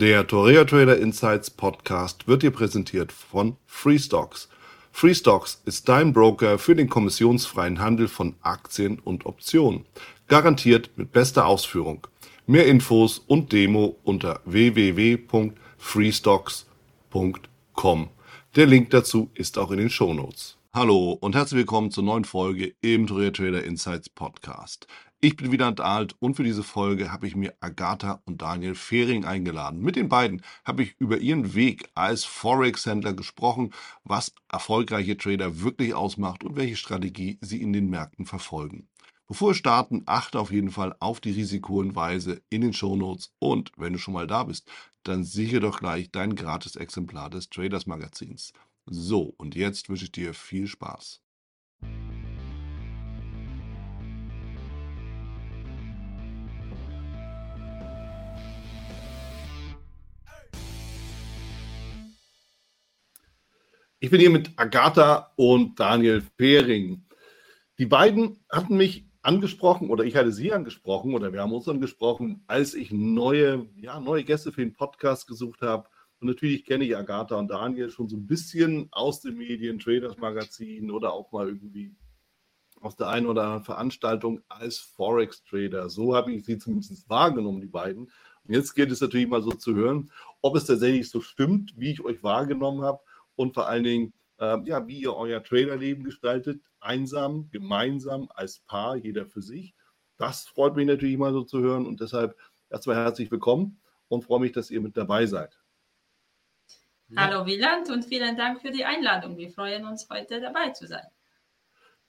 Der Torea Trader Insights Podcast wird dir präsentiert von Freestocks. Freestocks ist dein Broker für den kommissionsfreien Handel von Aktien und Optionen. Garantiert mit bester Ausführung. Mehr Infos und Demo unter www.freestocks.com. Der Link dazu ist auch in den Show Notes. Hallo und herzlich willkommen zur neuen Folge im Torea Trader Insights Podcast. Ich bin Wieland Alt und für diese Folge habe ich mir Agatha und Daniel Fehring eingeladen. Mit den beiden habe ich über ihren Weg als Forex-Händler gesprochen, was erfolgreiche Trader wirklich ausmacht und welche Strategie sie in den Märkten verfolgen. Bevor wir starten, achte auf jeden Fall auf die Risikohinweise in den Shownotes und wenn du schon mal da bist, dann sichere doch gleich dein gratis Exemplar des Traders Magazins. So, und jetzt wünsche ich dir viel Spaß. Ich bin hier mit Agatha und Daniel Fehring. Die beiden hatten mich angesprochen oder ich hatte sie angesprochen oder wir haben uns angesprochen, als ich neue, ja, neue Gäste für den Podcast gesucht habe. Und natürlich kenne ich Agatha und Daniel schon so ein bisschen aus den Medien, Traders Magazin oder auch mal irgendwie aus der einen oder anderen Veranstaltung als Forex-Trader. So habe ich sie zumindest wahrgenommen, die beiden. Und jetzt geht es natürlich mal so zu hören, ob es tatsächlich so stimmt, wie ich euch wahrgenommen habe und vor allen Dingen, äh, ja, wie ihr euer Traderleben gestaltet, einsam, gemeinsam, als Paar, jeder für sich. Das freut mich natürlich mal so zu hören und deshalb erstmal herzlich willkommen und freue mich, dass ihr mit dabei seid. Hallo Wieland und vielen Dank für die Einladung. Wir freuen uns, heute dabei zu sein.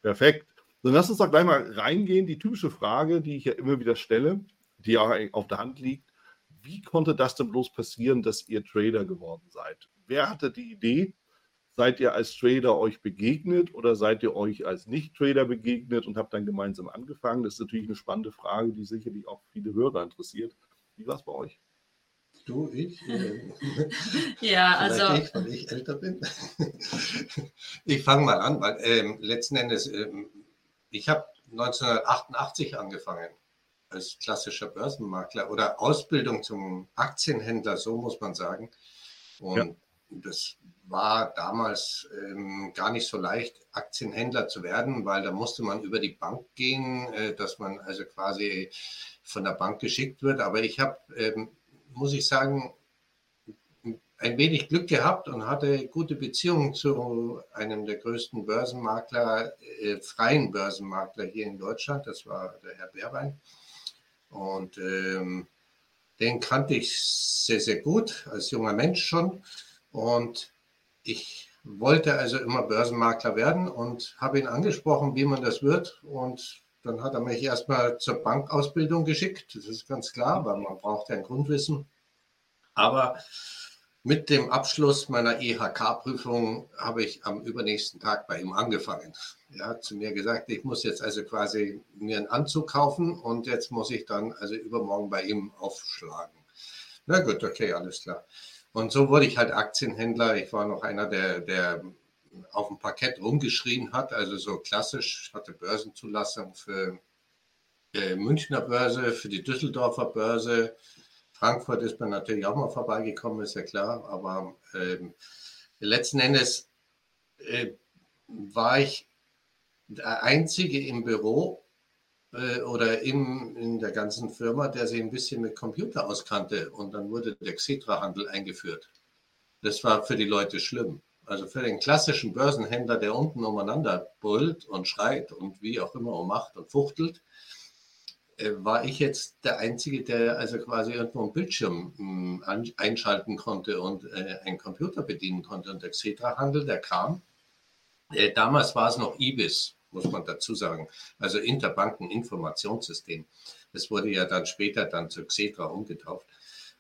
Perfekt. Dann lass uns doch gleich mal reingehen. Die typische Frage, die ich ja immer wieder stelle, die auch auf der Hand liegt. Wie konnte das denn bloß passieren, dass ihr Trader geworden seid? Wer hatte die Idee? Seid ihr als Trader euch begegnet oder seid ihr euch als Nicht-Trader begegnet und habt dann gemeinsam angefangen? Das ist natürlich eine spannende Frage, die sicherlich auch viele Hörer interessiert. Wie war es bei euch? Du, ich? Ja, also. Ich, weil ich älter bin. ich fange mal an, weil ähm, letzten Endes, ähm, ich habe 1988 angefangen als klassischer Börsenmakler oder Ausbildung zum Aktienhändler, so muss man sagen. Und ja. Das war damals ähm, gar nicht so leicht, Aktienhändler zu werden, weil da musste man über die Bank gehen, äh, dass man also quasi von der Bank geschickt wird. Aber ich habe, ähm, muss ich sagen, ein wenig Glück gehabt und hatte gute Beziehungen zu einem der größten Börsenmakler, äh, freien Börsenmakler hier in Deutschland. Das war der Herr Beerbein. Und ähm, den kannte ich sehr, sehr gut, als junger Mensch schon. Und ich wollte also immer Börsenmakler werden und habe ihn angesprochen, wie man das wird. Und dann hat er mich erstmal zur Bankausbildung geschickt. Das ist ganz klar, weil man braucht ja ein Grundwissen. Aber mit dem Abschluss meiner EHK-Prüfung habe ich am übernächsten Tag bei ihm angefangen. Er hat zu mir gesagt, ich muss jetzt also quasi mir einen Anzug kaufen und jetzt muss ich dann also übermorgen bei ihm aufschlagen. Na gut, okay, alles klar. Und so wurde ich halt Aktienhändler. Ich war noch einer, der, der auf dem Parkett rumgeschrien hat, also so klassisch, hatte Börsenzulassung für die Münchner Börse, für die Düsseldorfer Börse. Frankfurt ist man natürlich auch mal vorbeigekommen, ist ja klar, aber ähm, letzten Endes äh, war ich der Einzige im Büro, äh, oder in, in der ganzen Firma, der sich ein bisschen mit Computer auskannte. Und dann wurde der Xetra-Handel eingeführt. Das war für die Leute schlimm. Also für den klassischen Börsenhändler, der unten umeinander brüllt und schreit und wie auch immer und macht und fuchtelt, äh, war ich jetzt der Einzige, der also quasi irgendwo einen Bildschirm hm, einschalten konnte und äh, einen Computer bedienen konnte. Und der Xetra-Handel, der kam. Damals war es noch IBIS muss man dazu sagen. Also Interbankeninformationssystem. Das wurde ja dann später dann zu Xetra umgetauft.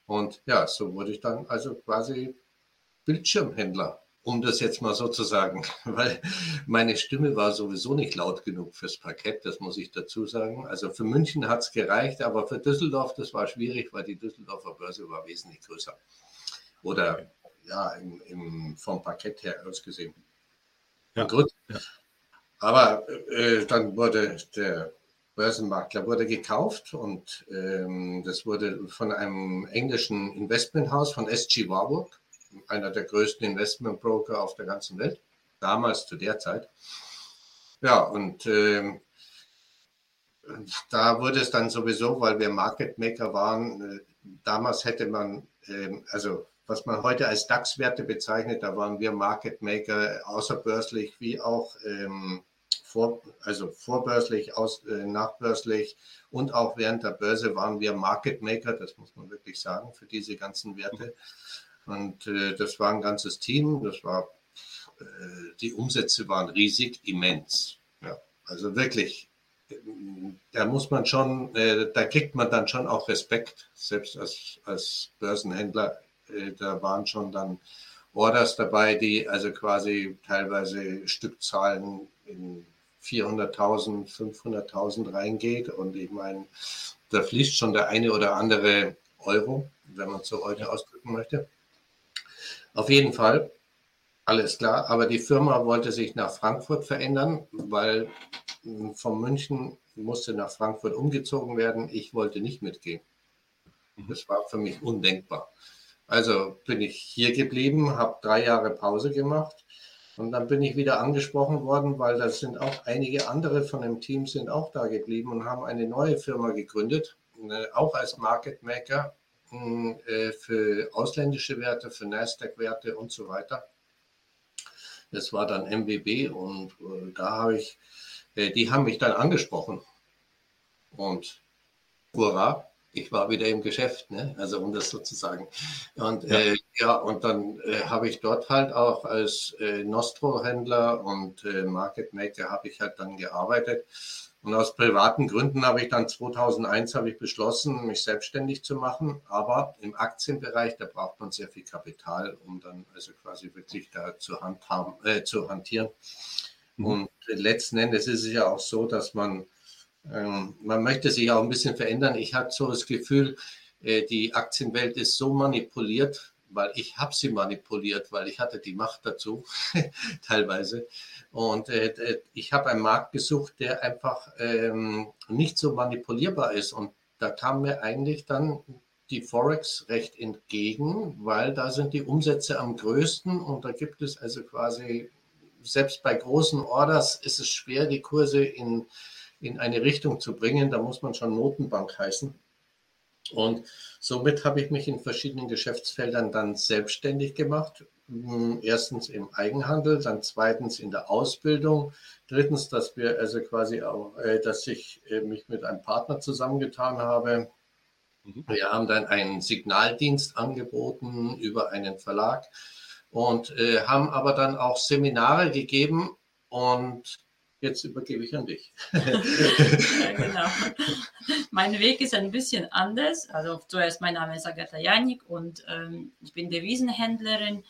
Und ja, so wurde ich dann also quasi Bildschirmhändler, um das jetzt mal so zu sagen, weil meine Stimme war sowieso nicht laut genug fürs Parkett, das muss ich dazu sagen. Also für München hat es gereicht, aber für Düsseldorf, das war schwierig, weil die Düsseldorfer Börse war wesentlich größer. Oder ja, im, im, vom Parkett her ausgesehen. Ja. Gut. Ja. Aber äh, dann wurde der Börsenmakler wurde gekauft und ähm, das wurde von einem englischen Investmenthaus von SG Warburg, einer der größten Investmentbroker auf der ganzen Welt, damals zu der Zeit. Ja, und ähm, da wurde es dann sowieso, weil wir Market Maker waren, äh, damals hätte man, ähm, also was man heute als DAX-Werte bezeichnet, da waren wir Market Maker außerbörslich wie auch ähm, vor, also vorbörslich, aus, äh, nachbörslich und auch während der Börse waren wir Market Maker, das muss man wirklich sagen, für diese ganzen Werte. Und äh, das war ein ganzes Team, das war, äh, die Umsätze waren riesig, immens. Ja, also wirklich da muss man schon, äh, da kriegt man dann schon auch Respekt, selbst als, als Börsenhändler. Äh, da waren schon dann Orders dabei, die also quasi teilweise Stückzahlen in 400.000, 500.000 reingeht. Und ich meine, da fließt schon der eine oder andere Euro, wenn man es so heute ausdrücken möchte. Auf jeden Fall, alles klar. Aber die Firma wollte sich nach Frankfurt verändern, weil von München musste nach Frankfurt umgezogen werden. Ich wollte nicht mitgehen. Mhm. Das war für mich undenkbar. Also bin ich hier geblieben, habe drei Jahre Pause gemacht und dann bin ich wieder angesprochen worden, weil da sind auch einige andere von dem Team sind auch da geblieben und haben eine neue Firma gegründet, äh, auch als Market Maker äh, für ausländische Werte, für Nasdaq-Werte und so weiter. Das war dann MWB und äh, da habe ich äh, die haben mich dann angesprochen. Und hurra, ich war wieder im Geschäft, ne? also um das sozusagen. Und ja, äh, ja und dann äh, habe ich dort halt auch als äh, Nostro-Händler und äh, Market Maker habe ich halt dann gearbeitet. Und aus privaten Gründen habe ich dann 2001 habe ich beschlossen, mich selbstständig zu machen. Aber im Aktienbereich, da braucht man sehr viel Kapital, um dann also quasi wirklich da zu, handhaben, äh, zu hantieren. Mhm. Und letzten Endes ist es ja auch so, dass man, ähm, man möchte sich auch ein bisschen verändern. Ich habe so das Gefühl, äh, die Aktienwelt ist so manipuliert, weil ich habe sie manipuliert, weil ich hatte die Macht dazu teilweise. Und äh, ich habe einen Markt gesucht, der einfach ähm, nicht so manipulierbar ist. Und da kam mir eigentlich dann die Forex recht entgegen, weil da sind die Umsätze am größten und da gibt es also quasi selbst bei großen Orders ist es schwer, die Kurse in, in eine Richtung zu bringen. Da muss man schon Notenbank heißen. Und somit habe ich mich in verschiedenen Geschäftsfeldern dann selbstständig gemacht. Hm, erstens im Eigenhandel, dann zweitens in der Ausbildung. Drittens, dass wir also quasi auch, äh, dass ich äh, mich mit einem Partner zusammengetan habe. Mhm. Wir haben dann einen Signaldienst angeboten über einen Verlag und äh, haben aber dann auch Seminare gegeben und jetzt übergebe ich an dich. ja, genau. Mein Weg ist ein bisschen anders. Also zuerst mein Name ist Agatha Janik und ähm, ich bin Devisenhändlerin.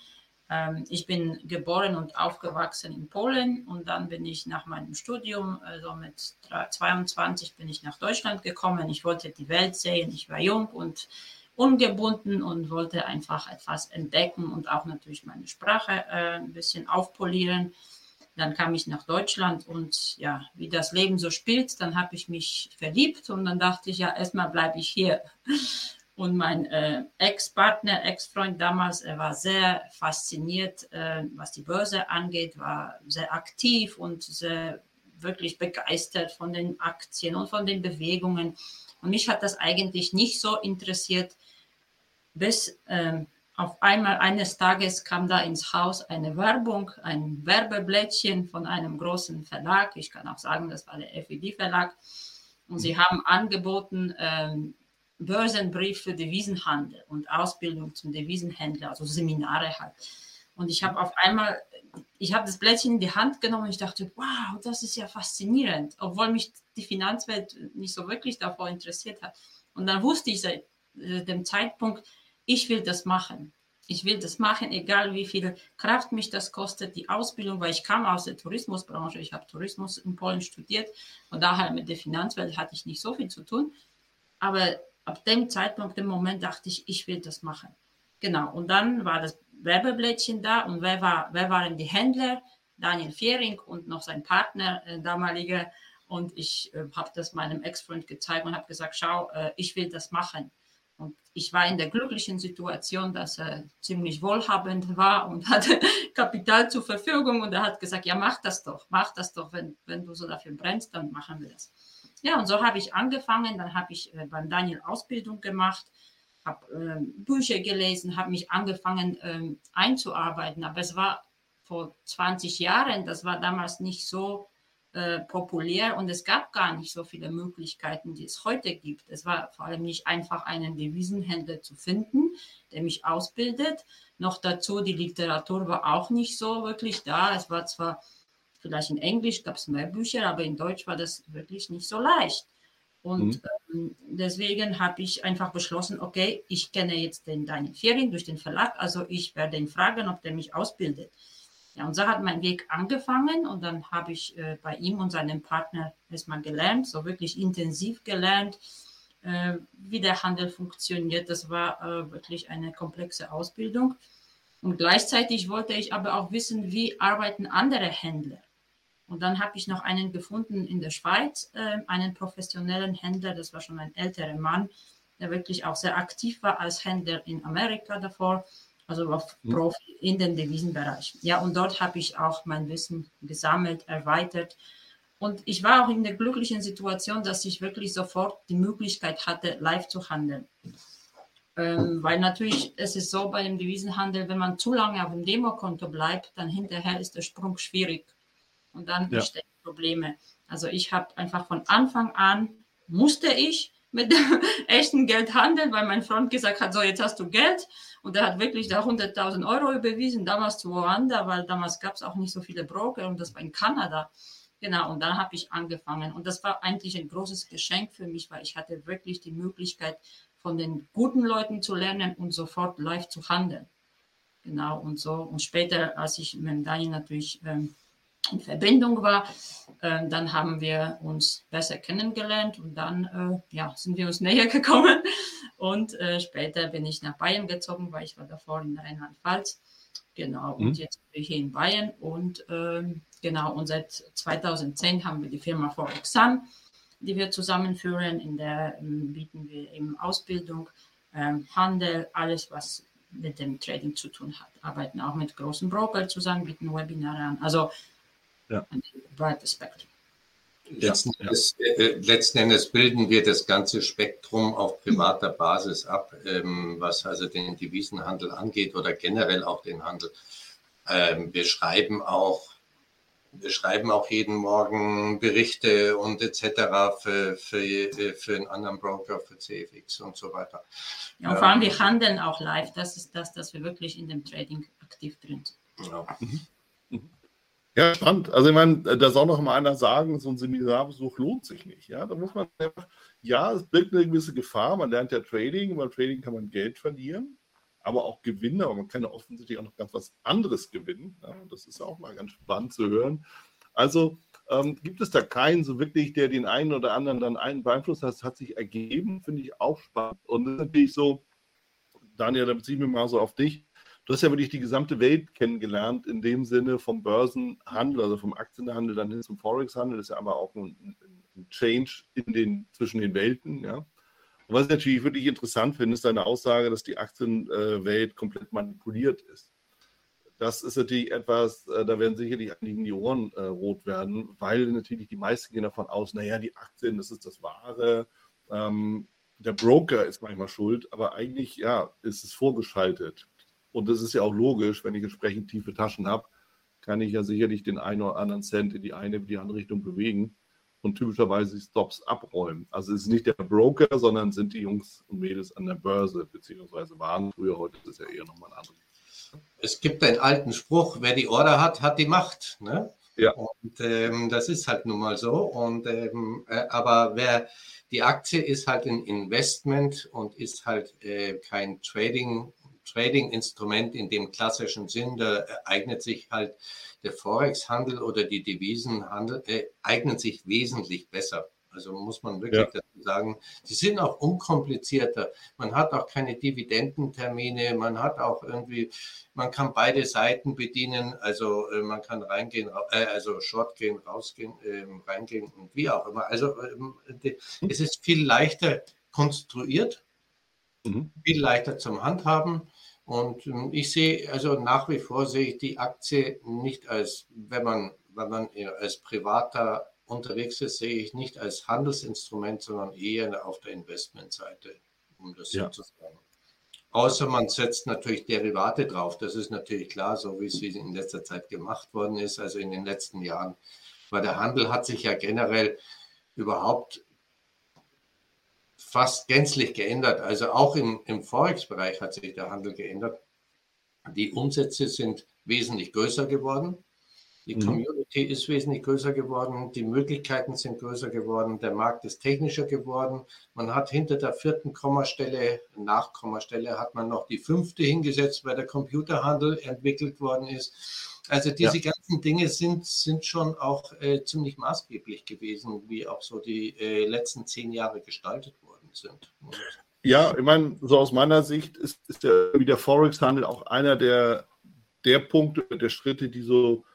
Ähm, ich bin geboren und aufgewachsen in Polen und dann bin ich nach meinem Studium, also mit 22 bin ich nach Deutschland gekommen. Ich wollte die Welt sehen. Ich war jung und ungebunden und wollte einfach etwas entdecken und auch natürlich meine Sprache äh, ein bisschen aufpolieren. Dann kam ich nach Deutschland und ja, wie das Leben so spielt, dann habe ich mich verliebt und dann dachte ich, ja, erstmal bleibe ich hier. Und mein äh, Ex-Partner, Ex-Freund damals, er war sehr fasziniert, äh, was die Börse angeht, war sehr aktiv und sehr wirklich begeistert von den Aktien und von den Bewegungen. Und mich hat das eigentlich nicht so interessiert, bis ähm, auf einmal eines Tages kam da ins Haus eine Werbung, ein Werbeblättchen von einem großen Verlag. Ich kann auch sagen, das war der FED-Verlag. Und sie haben angeboten, ähm, Börsenbrief für Devisenhandel und Ausbildung zum Devisenhändler, also Seminare halt. Und ich habe auf einmal, ich habe das Blättchen in die Hand genommen und ich dachte, wow, das ist ja faszinierend, obwohl mich die Finanzwelt nicht so wirklich davor interessiert hat. Und dann wusste ich seit äh, dem Zeitpunkt, ich will das machen. Ich will das machen, egal wie viel Kraft mich das kostet, die Ausbildung, weil ich kam aus der Tourismusbranche, ich habe Tourismus in Polen studiert und daher mit der Finanzwelt hatte ich nicht so viel zu tun. Aber ab dem Zeitpunkt, dem Moment dachte ich, ich will das machen. Genau. Und dann war das Werbeblättchen da und wer, war, wer waren die Händler? Daniel Fehring und noch sein Partner, äh, damaliger. Und ich äh, habe das meinem Ex-Freund gezeigt und habe gesagt, schau, äh, ich will das machen. Und ich war in der glücklichen Situation, dass er ziemlich wohlhabend war und hatte Kapital zur Verfügung. Und er hat gesagt, ja, mach das doch, mach das doch. Wenn, wenn du so dafür brennst, dann machen wir das. Ja, und so habe ich angefangen. Dann habe ich äh, beim Daniel Ausbildung gemacht, habe äh, Bücher gelesen, habe mich angefangen äh, einzuarbeiten. Aber es war vor 20 Jahren, das war damals nicht so äh, populär und es gab gar nicht so viele Möglichkeiten, die es heute gibt. Es war vor allem nicht einfach, einen Devisenhändler zu finden, der mich ausbildet. Noch dazu, die Literatur war auch nicht so wirklich da. Es war zwar vielleicht in Englisch gab es mehr Bücher, aber in Deutsch war das wirklich nicht so leicht. Und mhm. ähm, deswegen habe ich einfach beschlossen, okay, ich kenne jetzt den Daniel Fering durch den Verlag, also ich werde ihn fragen, ob der mich ausbildet. Ja, und so hat mein Weg angefangen und dann habe ich äh, bei ihm und seinem Partner erstmal gelernt, so wirklich intensiv gelernt, äh, wie der Handel funktioniert. Das war äh, wirklich eine komplexe Ausbildung. Und gleichzeitig wollte ich aber auch wissen, wie arbeiten andere Händler. Und dann habe ich noch einen gefunden in der Schweiz, äh, einen professionellen Händler, das war schon ein älterer Mann, der wirklich auch sehr aktiv war als Händler in Amerika davor also auf. Profi in den Devisenbereich. Ja, und dort habe ich auch mein Wissen gesammelt, erweitert. Und ich war auch in der glücklichen Situation, dass ich wirklich sofort die Möglichkeit hatte, live zu handeln. Ähm, weil natürlich, es ist so bei dem Devisenhandel, wenn man zu lange auf dem Demokonto bleibt, dann hinterher ist der Sprung schwierig. Und dann ja. entstehen Probleme. Also ich habe einfach von Anfang an, musste ich mit echten Geld handeln, weil mein Freund gesagt hat, so jetzt hast du Geld und er hat wirklich da 100.000 Euro überwiesen, damals zu Ruanda, weil damals gab es auch nicht so viele Broker und das war in Kanada. Genau, und dann habe ich angefangen. Und das war eigentlich ein großes Geschenk für mich, weil ich hatte wirklich die Möglichkeit, von den guten Leuten zu lernen und sofort live zu handeln. Genau, und so. Und später, als ich mit Daniel natürlich ähm, in Verbindung war, äh, dann haben wir uns besser kennengelernt und dann äh, ja, sind wir uns näher gekommen. Und äh, später bin ich nach Bayern gezogen, weil ich war davor in Rheinland-Pfalz. Genau, und mhm. jetzt bin ich hier in Bayern und ähm, genau, und seit 2010 haben wir die Firma Forex Sun, die wir zusammenführen. In der ähm, bieten wir eben Ausbildung, ähm, Handel, alles, was mit dem Trading zu tun hat. Arbeiten auch mit großen Brokern zusammen, bieten Webinare an. Also ja. ein breites Spektrum. Letzten, ja, Endes, äh, letzten, Endes, bilden wir das ganze Spektrum auf privater Basis ab, ähm, was also den Devisenhandel angeht oder generell auch den Handel. Ähm, wir schreiben auch, wir schreiben auch jeden Morgen Berichte und etc. für, für, für einen anderen Broker, für CFX und so weiter. Ja, und vor allem wir ähm, handeln auch live. Das ist das, dass wir wirklich in dem Trading aktiv drin sind. Ja. Mhm. Ja, spannend. Also ich meine, da soll noch mal einer sagen, so ein Seminarbesuch lohnt sich nicht. Ja, da muss man einfach, ja, es birgt eine gewisse Gefahr. Man lernt ja Trading, beim Trading kann man Geld verlieren, aber auch gewinnen, aber man kann ja offensichtlich auch noch ganz was anderes gewinnen. Ja, das ist auch mal ganz spannend zu hören. Also ähm, gibt es da keinen so wirklich, der den einen oder anderen dann einen beeinflusst hat, das hat sich ergeben, finde ich auch spannend. Und das ist natürlich so, Daniel, da beziehe ich mich mal so auf dich du hast ja wirklich die gesamte Welt kennengelernt, in dem Sinne vom Börsenhandel, also vom Aktienhandel dann hin zum Forex-Handel, das ist ja aber auch ein, ein Change in den, zwischen den Welten, ja. Und was ich natürlich wirklich interessant finde, ist deine Aussage, dass die Aktienwelt komplett manipuliert ist. Das ist natürlich etwas, äh, da werden sicherlich einigen die Ohren äh, rot werden, weil natürlich die meisten gehen davon aus, naja, die Aktien, das ist das Wahre. Ähm, der Broker ist manchmal schuld, aber eigentlich, ja, ist es vorgeschaltet. Und das ist ja auch logisch, wenn ich entsprechend tiefe Taschen habe, kann ich ja sicherlich den einen oder anderen Cent in die eine, die andere Richtung bewegen und typischerweise die Stops abräumen. Also es ist nicht der Broker, sondern sind die Jungs und Mädels an der Börse, beziehungsweise waren früher, heute ist es ja eher nochmal ein anderes. Es gibt einen alten Spruch, wer die Order hat, hat die Macht. Ne? Ja. Und ähm, das ist halt nun mal so. Und, ähm, äh, aber wer die Aktie ist halt ein Investment und ist halt äh, kein Trading Trading-Instrument in dem klassischen Sinn, da eignet sich halt der Forex-Handel oder die Devisenhandel, äh, eignet sich wesentlich besser. Also muss man wirklich ja. dazu sagen, die sind auch unkomplizierter. Man hat auch keine Dividendentermine, man hat auch irgendwie, man kann beide Seiten bedienen, also äh, man kann reingehen, äh, also short gehen, rausgehen, äh, reingehen und wie auch immer. Also ähm, es ist viel leichter konstruiert, mhm. viel leichter zum Handhaben. Und ähm, ich sehe, also nach wie vor sehe ich die Aktie nicht als, wenn man, wenn man als privater unterwegs ist, sehe ich nicht als Handelsinstrument, sondern eher auf der Investmentseite, um das ja. so zu sagen. Außer man setzt natürlich Derivate drauf. Das ist natürlich klar, so wie es in letzter Zeit gemacht worden ist, also in den letzten Jahren. Weil der Handel hat sich ja generell überhaupt fast gänzlich geändert. Also auch im, im Forex-Bereich hat sich der Handel geändert. Die Umsätze sind wesentlich größer geworden. Die mhm. Community ist wesentlich größer geworden, die Möglichkeiten sind größer geworden, der Markt ist technischer geworden. Man hat hinter der vierten Kommastelle, Nachkommastelle, hat man noch die fünfte hingesetzt, weil der Computerhandel entwickelt worden ist. Also diese ja. ganzen Dinge sind, sind schon auch äh, ziemlich maßgeblich gewesen, wie auch so die äh, letzten zehn Jahre gestaltet worden sind. Ja, ich meine, so aus meiner Sicht ist, ist der, der Forex-Handel auch einer der, der Punkte, der Schritte, die so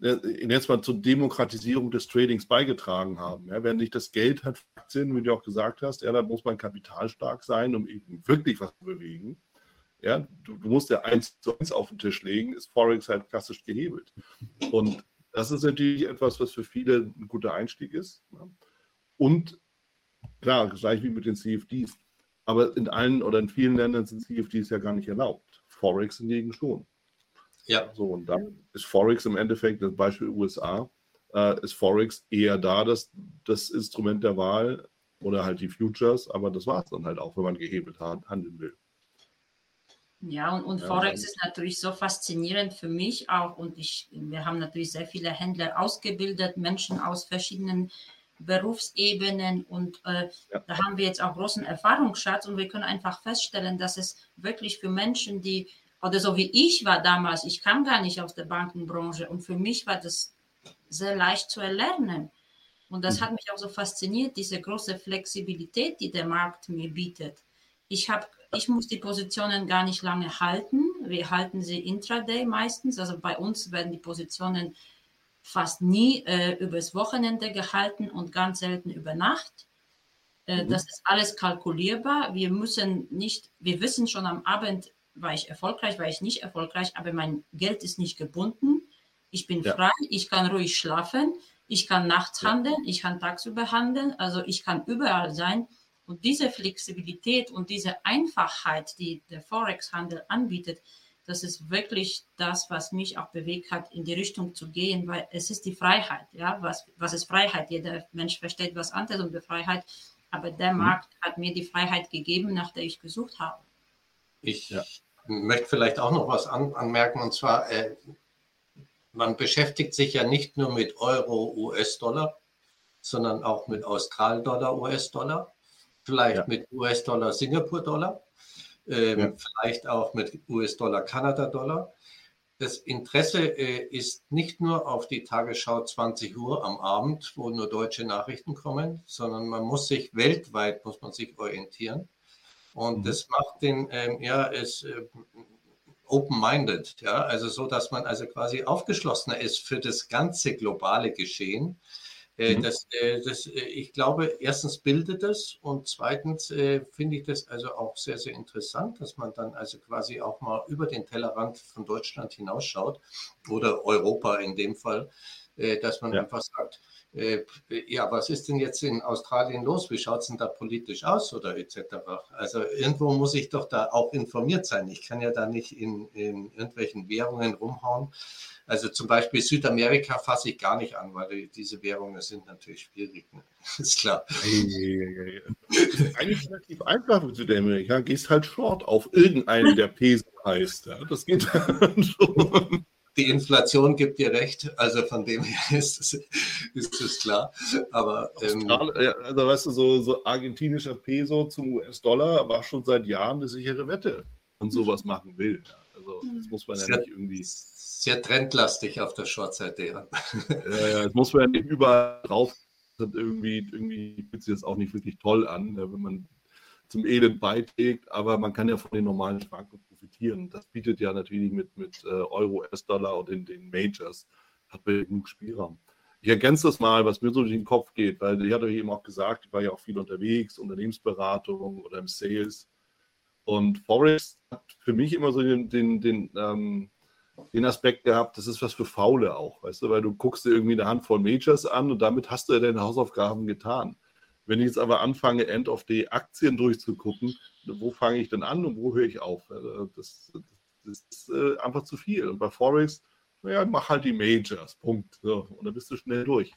jetzt mal zur Demokratisierung des Tradings beigetragen haben. Ja, wenn nicht das Geld hat Aktien, wie du auch gesagt hast, ja, dann muss man kapitalstark sein, um eben wirklich was zu bewegen. Ja, du, du musst ja eins zu eins auf den Tisch legen, ist Forex halt klassisch gehebelt. Und das ist natürlich etwas, was für viele ein guter Einstieg ist. Ja. Und klar, gleich wie mit den CFDs. Aber in allen oder in vielen Ländern sind CFDs ja gar nicht erlaubt. Forex hingegen schon. Ja. So, und dann ist Forex im Endeffekt, das Beispiel USA, äh, ist Forex eher da, das, das Instrument der Wahl oder halt die Futures, aber das war es dann halt auch, wenn man gehebelt handeln will. Ja, und, und ja, Forex ist natürlich so faszinierend für mich auch. Und ich, wir haben natürlich sehr viele Händler ausgebildet, Menschen aus verschiedenen Berufsebenen. Und äh, ja. da haben wir jetzt auch großen Erfahrungsschatz. Und wir können einfach feststellen, dass es wirklich für Menschen, die oder so wie ich war damals, ich kam gar nicht aus der Bankenbranche und für mich war das sehr leicht zu erlernen. Und das hat mhm. mich auch so fasziniert, diese große Flexibilität, die der Markt mir bietet. Ich, hab, ich muss die Positionen gar nicht lange halten. Wir halten sie intraday meistens. Also bei uns werden die Positionen fast nie äh, übers Wochenende gehalten und ganz selten über Nacht. Äh, mhm. Das ist alles kalkulierbar. Wir müssen nicht, wir wissen schon am Abend, war ich erfolgreich, war ich nicht erfolgreich, aber mein Geld ist nicht gebunden. Ich bin ja. frei, ich kann ruhig schlafen, ich kann nachts ja. handeln, ich kann tagsüber handeln, also ich kann überall sein. Und diese Flexibilität und diese Einfachheit, die der Forex-Handel anbietet, das ist wirklich das, was mich auch bewegt hat, in die Richtung zu gehen, weil es ist die Freiheit. Ja, was, was ist Freiheit? Jeder Mensch versteht was anderes unter Freiheit, aber der mhm. Markt hat mir die Freiheit gegeben, nach der ich gesucht habe. Ich ja möchte vielleicht auch noch was an, anmerken, und zwar, äh, man beschäftigt sich ja nicht nur mit Euro, US-Dollar, sondern auch mit Australdollar, US-Dollar, vielleicht ja. mit US-Dollar, Singapur-Dollar, ähm, ja. vielleicht auch mit US-Dollar, Kanada-Dollar. Das Interesse äh, ist nicht nur auf die Tagesschau 20 Uhr am Abend, wo nur deutsche Nachrichten kommen, sondern man muss sich weltweit, muss man sich orientieren. Und mhm. das macht den, ähm, ja, es äh, open-minded, ja, also so, dass man also quasi aufgeschlossener ist für das ganze globale Geschehen. Äh, mhm. Das, äh, das, äh, ich glaube, erstens bildet es und zweitens finde ich das also auch sehr, sehr interessant, dass man dann also quasi auch mal über den Tellerrand von Deutschland hinausschaut oder Europa in dem Fall, dass man ja. einfach sagt, ja, was ist denn jetzt in Australien los? Wie schaut es denn da politisch aus oder etc.? Also irgendwo muss ich doch da auch informiert sein. Ich kann ja da nicht in, in irgendwelchen Währungen rumhauen. Also zum Beispiel Südamerika fasse ich gar nicht an, weil diese Währungen sind natürlich schwierig. Ne? Ist klar. Eigentlich relativ einfach mit Südamerika. Gehst halt short auf irgendeinen, der Peso heißt. Ja, das geht dann schon die Inflation gibt dir recht, also von dem her ist es, ist es klar. Aber ähm, also weißt du, so, so argentinischer Peso zum US-Dollar war schon seit Jahren eine sichere Wette und sowas machen will. Also das muss man ja sehr, nicht irgendwie. Sehr trendlastig auf der Short-Seite, ja. ja, ja, das muss man ja nicht überall drauf irgendwie, irgendwie fühlt sich das auch nicht wirklich toll an, wenn man zum Elend beiträgt, aber man kann ja von den normalen Schwankungen profitieren. Das bietet ja natürlich mit, mit äh, Euro, US-Dollar und den, den Majors, hat man genug Spielraum. Ich ergänze das mal, was mir so durch den Kopf geht, weil ich hatte eben auch gesagt, ich war ja auch viel unterwegs, Unternehmensberatung oder im Sales. Und Forex hat für mich immer so den, den, den, ähm, den Aspekt gehabt, das ist was für Faule auch, weißt du, weil du guckst dir irgendwie eine Handvoll Majors an und damit hast du ja deine Hausaufgaben getan. Wenn ich jetzt aber anfange, End of Day Aktien durchzugucken, wo fange ich denn an und wo höre ich auf? Das, das ist äh, einfach zu viel. Und bei Forex naja, mach halt die Majors, Punkt. So, und dann bist du schnell durch.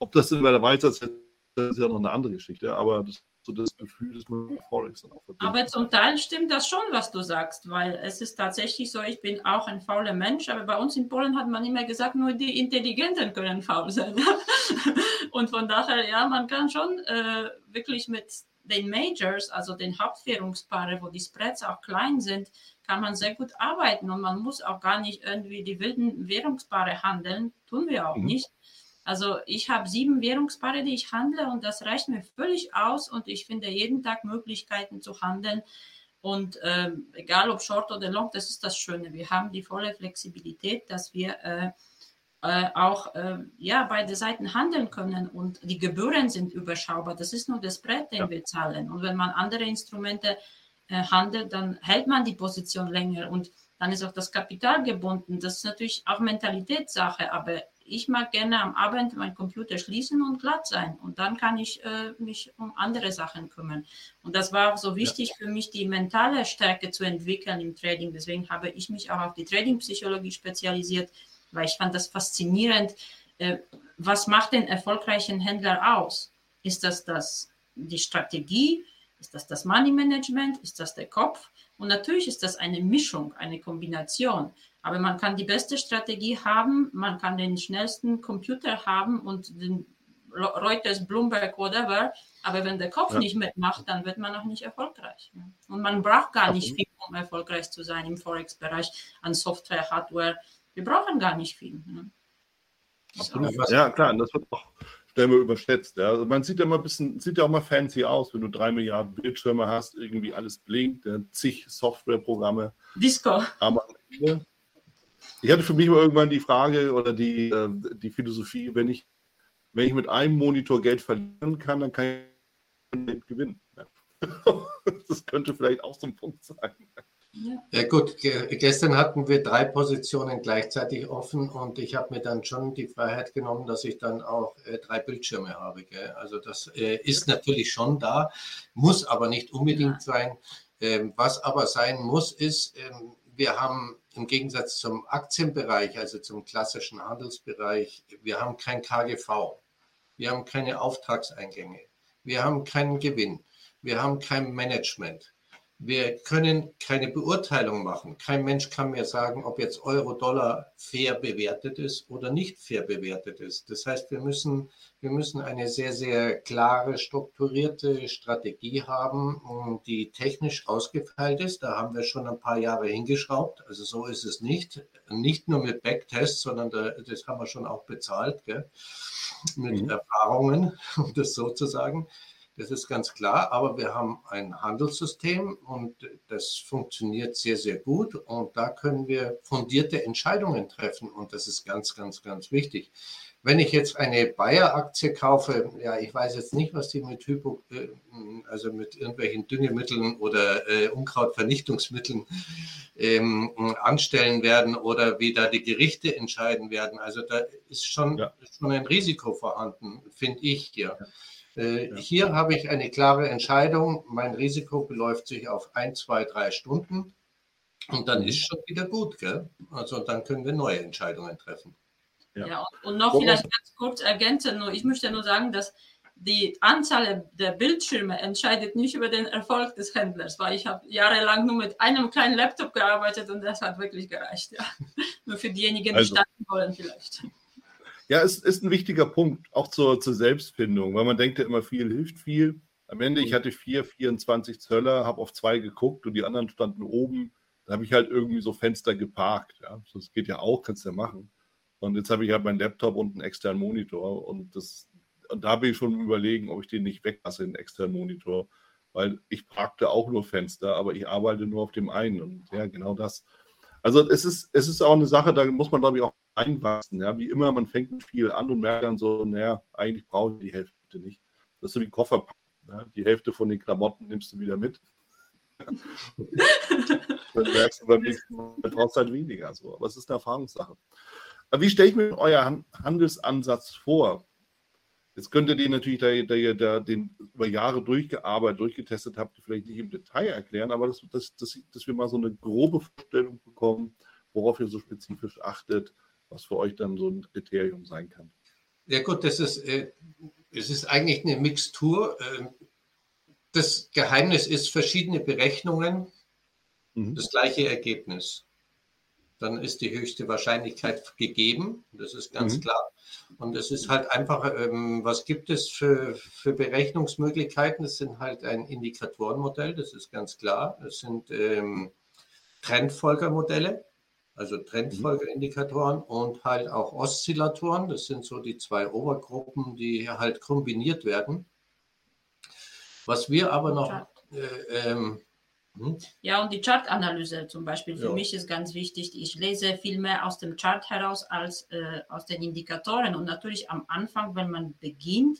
Ob das in der Weise ist, ist ja noch eine andere Geschichte, aber das, so das Gefühl, dass man Forex dann auch verbindet. Aber zum Teil stimmt das schon, was du sagst, weil es ist tatsächlich so, ich bin auch ein fauler Mensch, aber bei uns in Polen hat man immer gesagt, nur die Intelligenten können faul sein. und von daher, ja, man kann schon äh, wirklich mit den Majors, also den Hauptwährungspaare, wo die Spreads auch klein sind, kann man sehr gut arbeiten und man muss auch gar nicht irgendwie die wilden Währungspaare handeln, tun wir auch mhm. nicht. Also ich habe sieben Währungspaare, die ich handle und das reicht mir völlig aus und ich finde jeden Tag Möglichkeiten zu handeln. Und äh, egal ob Short oder Long, das ist das Schöne. Wir haben die volle Flexibilität, dass wir äh, äh, auch äh, ja, beide Seiten handeln können und die Gebühren sind überschaubar. Das ist nur das Brett, den ja. wir zahlen. Und wenn man andere Instrumente äh, handelt, dann hält man die Position länger und dann ist auch das Kapital gebunden. Das ist natürlich auch Mentalitätssache, aber ich mag gerne am Abend meinen Computer schließen und glatt sein und dann kann ich äh, mich um andere Sachen kümmern. Und das war auch so wichtig ja. für mich, die mentale Stärke zu entwickeln im Trading. Deswegen habe ich mich auch auf die Trading-Psychologie spezialisiert, weil ich fand das faszinierend. Äh, was macht den erfolgreichen Händler aus? Ist das, das die Strategie? Ist das das Money Management? Ist das der Kopf? Und natürlich ist das eine Mischung, eine Kombination. Aber man kann die beste Strategie haben, man kann den schnellsten Computer haben und den Reuters, Bloomberg, whatever. Aber wenn der Kopf ja. nicht mitmacht, dann wird man auch nicht erfolgreich. Und man braucht gar nicht viel, um erfolgreich zu sein im Forex-Bereich an Software, Hardware. Wir brauchen gar nicht viel. Ja, klar, das wird auch wir überschätzt. Ja. Also man sieht ja immer ein bisschen, sieht ja auch mal fancy aus, wenn du drei Milliarden Bildschirme hast, irgendwie alles blinkt, zig Softwareprogramme. Disco. Aber ich hatte für mich mal irgendwann die Frage oder die, äh, die Philosophie, wenn ich, wenn ich mit einem Monitor Geld verlieren kann, dann kann ich Geld gewinnen. Das könnte vielleicht auch so ein Punkt sein. Ja gut, gestern hatten wir drei Positionen gleichzeitig offen und ich habe mir dann schon die Freiheit genommen, dass ich dann auch äh, drei Bildschirme habe. Gell? Also das äh, ist natürlich schon da, muss aber nicht unbedingt sein. Ähm, was aber sein muss, ist, ähm, wir haben im Gegensatz zum Aktienbereich, also zum klassischen Handelsbereich, wir haben kein KGV, wir haben keine Auftragseingänge, wir haben keinen Gewinn, wir haben kein Management. Wir können keine Beurteilung machen. Kein Mensch kann mir sagen, ob jetzt Euro-Dollar fair bewertet ist oder nicht fair bewertet ist. Das heißt, wir müssen, wir müssen eine sehr, sehr klare, strukturierte Strategie haben, die technisch ausgefeilt ist. Da haben wir schon ein paar Jahre hingeschraubt. Also so ist es nicht. Nicht nur mit Backtests, sondern das haben wir schon auch bezahlt, gell? mit mhm. Erfahrungen, um das so zu sagen. Das ist ganz klar, aber wir haben ein Handelssystem und das funktioniert sehr, sehr gut und da können wir fundierte Entscheidungen treffen und das ist ganz, ganz, ganz wichtig. Wenn ich jetzt eine Bayer-Aktie kaufe, ja, ich weiß jetzt nicht, was die mit Hypo, äh, also mit irgendwelchen Düngemitteln oder äh, Unkrautvernichtungsmitteln ähm, anstellen werden oder wie da die Gerichte entscheiden werden. Also da ist schon, ja. schon ein Risiko vorhanden, finde ich hier. Ja. Äh. Hier habe ich eine klare Entscheidung. Mein Risiko beläuft sich auf ein, zwei, drei Stunden. Und dann ist schon wieder gut. Gell? Also dann können wir neue Entscheidungen treffen. Ja, ja und, und, noch vielleicht ganz kurz ergänzen. Nur, ich möchte nur sagen, dass die Anzahl der Bildschirme entscheidet nicht über den Erfolg des Händlers, weil ich habe jahrelang nur mit einem kleinen Laptop gearbeitet und das hat wirklich gereicht. Ja. Nur für diejenigen, die also. starten wollen vielleicht. Ja, es ist ein wichtiger Punkt, auch zur, zur Selbstfindung, weil man denkt ja immer, viel hilft viel. Am Ende, ich mhm. hatte vier, 24 Zöller, habe auf zwei geguckt und die anderen standen oben. Da habe ich halt irgendwie so Fenster geparkt. Ja. Das geht ja auch, kannst du ja machen. Und jetzt habe ich halt meinen Laptop und einen externen Monitor und das da bin ich schon überlegen, ob ich den nicht weglasse, den externen Monitor, weil ich parkte auch nur Fenster, aber ich arbeite nur auf dem einen und ja, genau das. Also es ist, es ist auch eine Sache, da muss man, glaube ich, auch einwachsen. Ja? Wie immer, man fängt viel an und merkt dann so, naja, eigentlich brauche ich die Hälfte nicht. Das ist so wie Koffer. Ja? Die Hälfte von den Klamotten nimmst du wieder mit. dann merkst du beim nächsten Mal, du brauchst halt weniger. So. Aber es ist eine Erfahrungssache. Aber wie stelle ich mir euer Handelsansatz vor? Jetzt könnt ihr den natürlich, da, da ihr da den über Jahre durchgearbeitet, durchgetestet habt, vielleicht nicht im Detail erklären, aber dass, dass, dass, dass wir mal so eine grobe Vorstellung bekommen, worauf ihr so spezifisch achtet, was für euch dann so ein Kriterium sein kann. Ja gut, das ist, äh, es ist eigentlich eine Mixtur. Äh, das Geheimnis ist verschiedene Berechnungen, mhm. das gleiche Ergebnis. Dann ist die höchste Wahrscheinlichkeit gegeben, das ist ganz mhm. klar. Und es ist halt einfach, ähm, was gibt es für, für Berechnungsmöglichkeiten? Es sind halt ein Indikatorenmodell, das ist ganz klar. Es sind ähm, Trendfolgermodelle, also Trendfolgerindikatoren und halt auch Oszillatoren. Das sind so die zwei Obergruppen, die halt kombiniert werden. Was wir aber noch äh, ähm, hm? Ja, und die Chartanalyse zum Beispiel für ja. mich ist ganz wichtig. Ich lese viel mehr aus dem Chart heraus als äh, aus den Indikatoren. Und natürlich am Anfang, wenn man beginnt,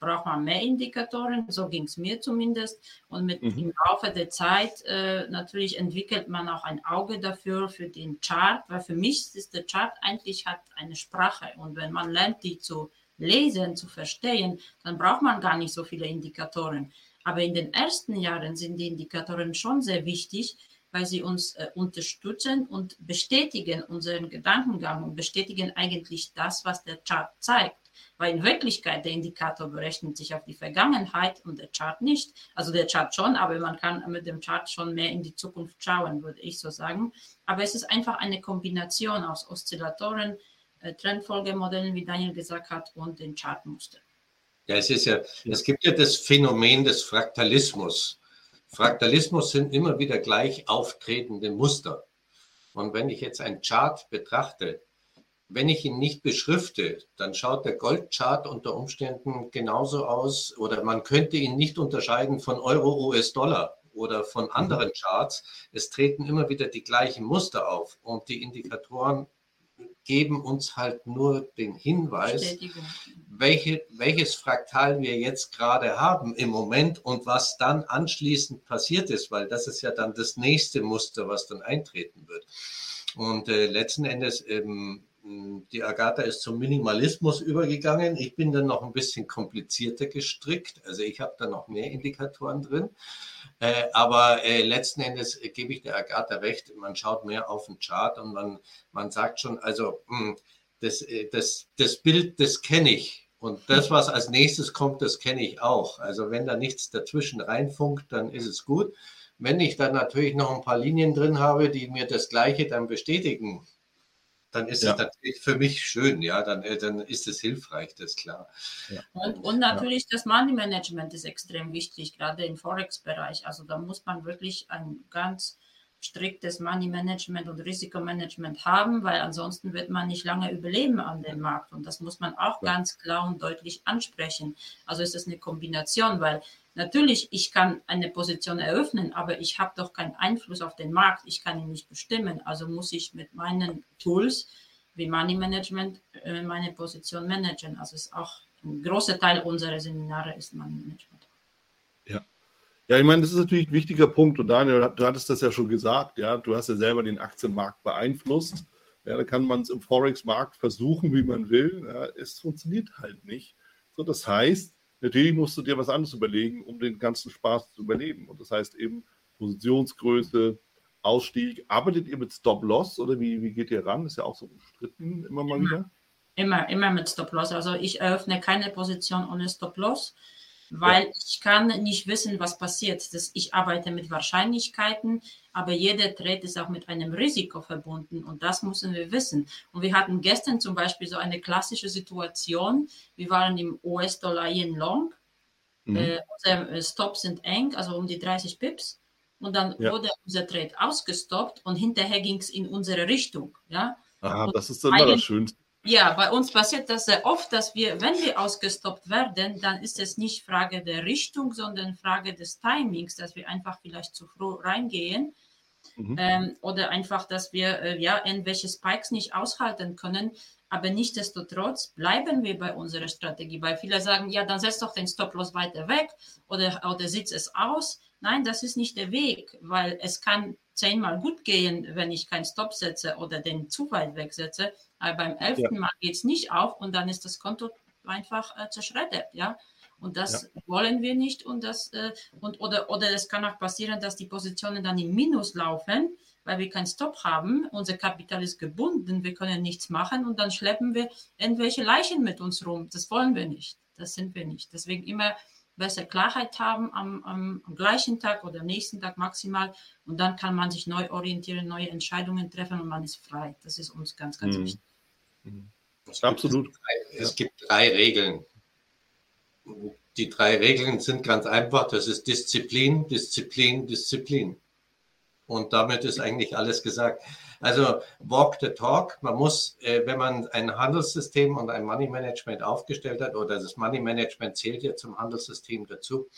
braucht man mehr Indikatoren. So ging es mir zumindest. Und mit mhm. im Laufe der Zeit äh, natürlich entwickelt man auch ein Auge dafür für den Chart, weil für mich ist der Chart eigentlich hat eine Sprache. Und wenn man lernt, die zu lesen, zu verstehen, dann braucht man gar nicht so viele Indikatoren. Aber in den ersten Jahren sind die Indikatoren schon sehr wichtig, weil sie uns äh, unterstützen und bestätigen unseren Gedankengang und bestätigen eigentlich das, was der Chart zeigt. Weil in Wirklichkeit der Indikator berechnet sich auf die Vergangenheit und der Chart nicht. Also der Chart schon, aber man kann mit dem Chart schon mehr in die Zukunft schauen, würde ich so sagen. Aber es ist einfach eine Kombination aus Oszillatoren, äh, Trendfolgemodellen, wie Daniel gesagt hat, und den Chartmustern. Ja, es ist ja, es gibt ja das Phänomen des Fraktalismus. Fraktalismus sind immer wieder gleich auftretende Muster. Und wenn ich jetzt einen Chart betrachte, wenn ich ihn nicht beschrifte, dann schaut der Goldchart unter Umständen genauso aus oder man könnte ihn nicht unterscheiden von Euro, US-Dollar oder von mhm. anderen Charts. Es treten immer wieder die gleichen Muster auf und die Indikatoren geben uns halt nur den Hinweis, welche, welches Fraktal wir jetzt gerade haben im Moment und was dann anschließend passiert ist, weil das ist ja dann das nächste Muster, was dann eintreten wird. Und äh, letzten Endes, ähm, die Agatha ist zum Minimalismus übergegangen. Ich bin dann noch ein bisschen komplizierter gestrickt. Also ich habe da noch mehr Indikatoren drin. Äh, aber äh, letzten Endes gebe ich der Agatha recht, man schaut mehr auf den Chart und man, man sagt schon, also mh, hm, das, äh, das, das Bild, das kenne ich. Und das, was als nächstes kommt, das kenne ich auch. Also wenn da nichts dazwischen reinfunkt, dann ist es gut. Wenn ich dann natürlich noch ein paar Linien drin habe, die mir das Gleiche dann bestätigen, dann ist ja. es natürlich für mich schön, ja, dann, äh, dann ist es hilfreich, das ist klar. Ja. Und, und natürlich ja. das Money Management ist extrem wichtig, gerade im Forex-Bereich. Also da muss man wirklich ein ganz striktes Money Management und Risikomanagement haben, weil ansonsten wird man nicht lange überleben an dem Markt. Und das muss man auch ganz klar und deutlich ansprechen. Also ist das eine Kombination, weil Natürlich, ich kann eine Position eröffnen, aber ich habe doch keinen Einfluss auf den Markt. Ich kann ihn nicht bestimmen. Also muss ich mit meinen Tools wie Money Management äh, meine Position managen. Also ist auch ein großer Teil unserer Seminare ist Money Management. Ja. Ja, ich meine, das ist natürlich ein wichtiger Punkt. Und Daniel, du hattest das ja schon gesagt, ja, du hast ja selber den Aktienmarkt beeinflusst. Ja, da kann man es im Forex-Markt versuchen, wie man will. Ja, es funktioniert halt nicht. So, das heißt, Natürlich musst du dir was anderes überlegen, um den ganzen Spaß zu überleben. Und das heißt eben Positionsgröße, Ausstieg. Arbeitet ihr mit Stop-Loss oder wie, wie geht ihr ran? Ist ja auch so umstritten immer mal wieder. Immer, immer mit Stop-Loss. Also ich eröffne keine Position ohne Stop-Loss weil ja. ich kann nicht wissen, was passiert. Das, ich arbeite mit Wahrscheinlichkeiten, aber jeder Trade ist auch mit einem Risiko verbunden und das müssen wir wissen. Und wir hatten gestern zum Beispiel so eine klassische Situation. Wir waren im US-Dollar Yen Long. Mhm. Äh, unsere Stops sind eng, also um die 30 Pips. Und dann ja. wurde unser Trade ausgestoppt und hinterher ging es in unsere Richtung. Ja? Aha, das ist immer das Schönste. Ja, bei uns passiert das sehr oft, dass wir, wenn wir ausgestoppt werden, dann ist es nicht Frage der Richtung, sondern Frage des Timings, dass wir einfach vielleicht zu früh reingehen. Mhm. Ähm, oder einfach, dass wir äh, ja irgendwelche Spikes nicht aushalten können. Aber nichtsdestotrotz bleiben wir bei unserer Strategie, weil viele sagen, ja, dann setz doch den Stop-Loss weiter weg oder, oder sitz es aus. Nein, das ist nicht der Weg, weil es kann zehnmal gut gehen, wenn ich keinen Stop setze oder den zu weit wegsetze. Aber beim elften ja. Mal geht es nicht auf und dann ist das Konto einfach äh, zerschreddert, ja. Und das ja. wollen wir nicht und das äh, und oder oder es kann auch passieren, dass die Positionen dann im Minus laufen, weil wir keinen Stop haben. Unser Kapital ist gebunden, wir können nichts machen und dann schleppen wir irgendwelche Leichen mit uns rum. Das wollen wir nicht. Das sind wir nicht. Deswegen immer besser Klarheit haben am, am, am, gleichen Tag oder nächsten Tag maximal und dann kann man sich neu orientieren, neue Entscheidungen treffen und man ist frei. Das ist uns ganz, ganz mhm. wichtig. Mhm. Absolut. Es gibt drei Regeln. Die drei Regeln sind ganz einfach. Das ist Disziplin, Disziplin, Disziplin. Und damit ist eigentlich alles gesagt. Also walk the talk. Man muss, äh, wenn man ein Handelssystem und ein Money Management aufgestellt hat, oder das Money Management zählt ja zum Handelssystem dazu,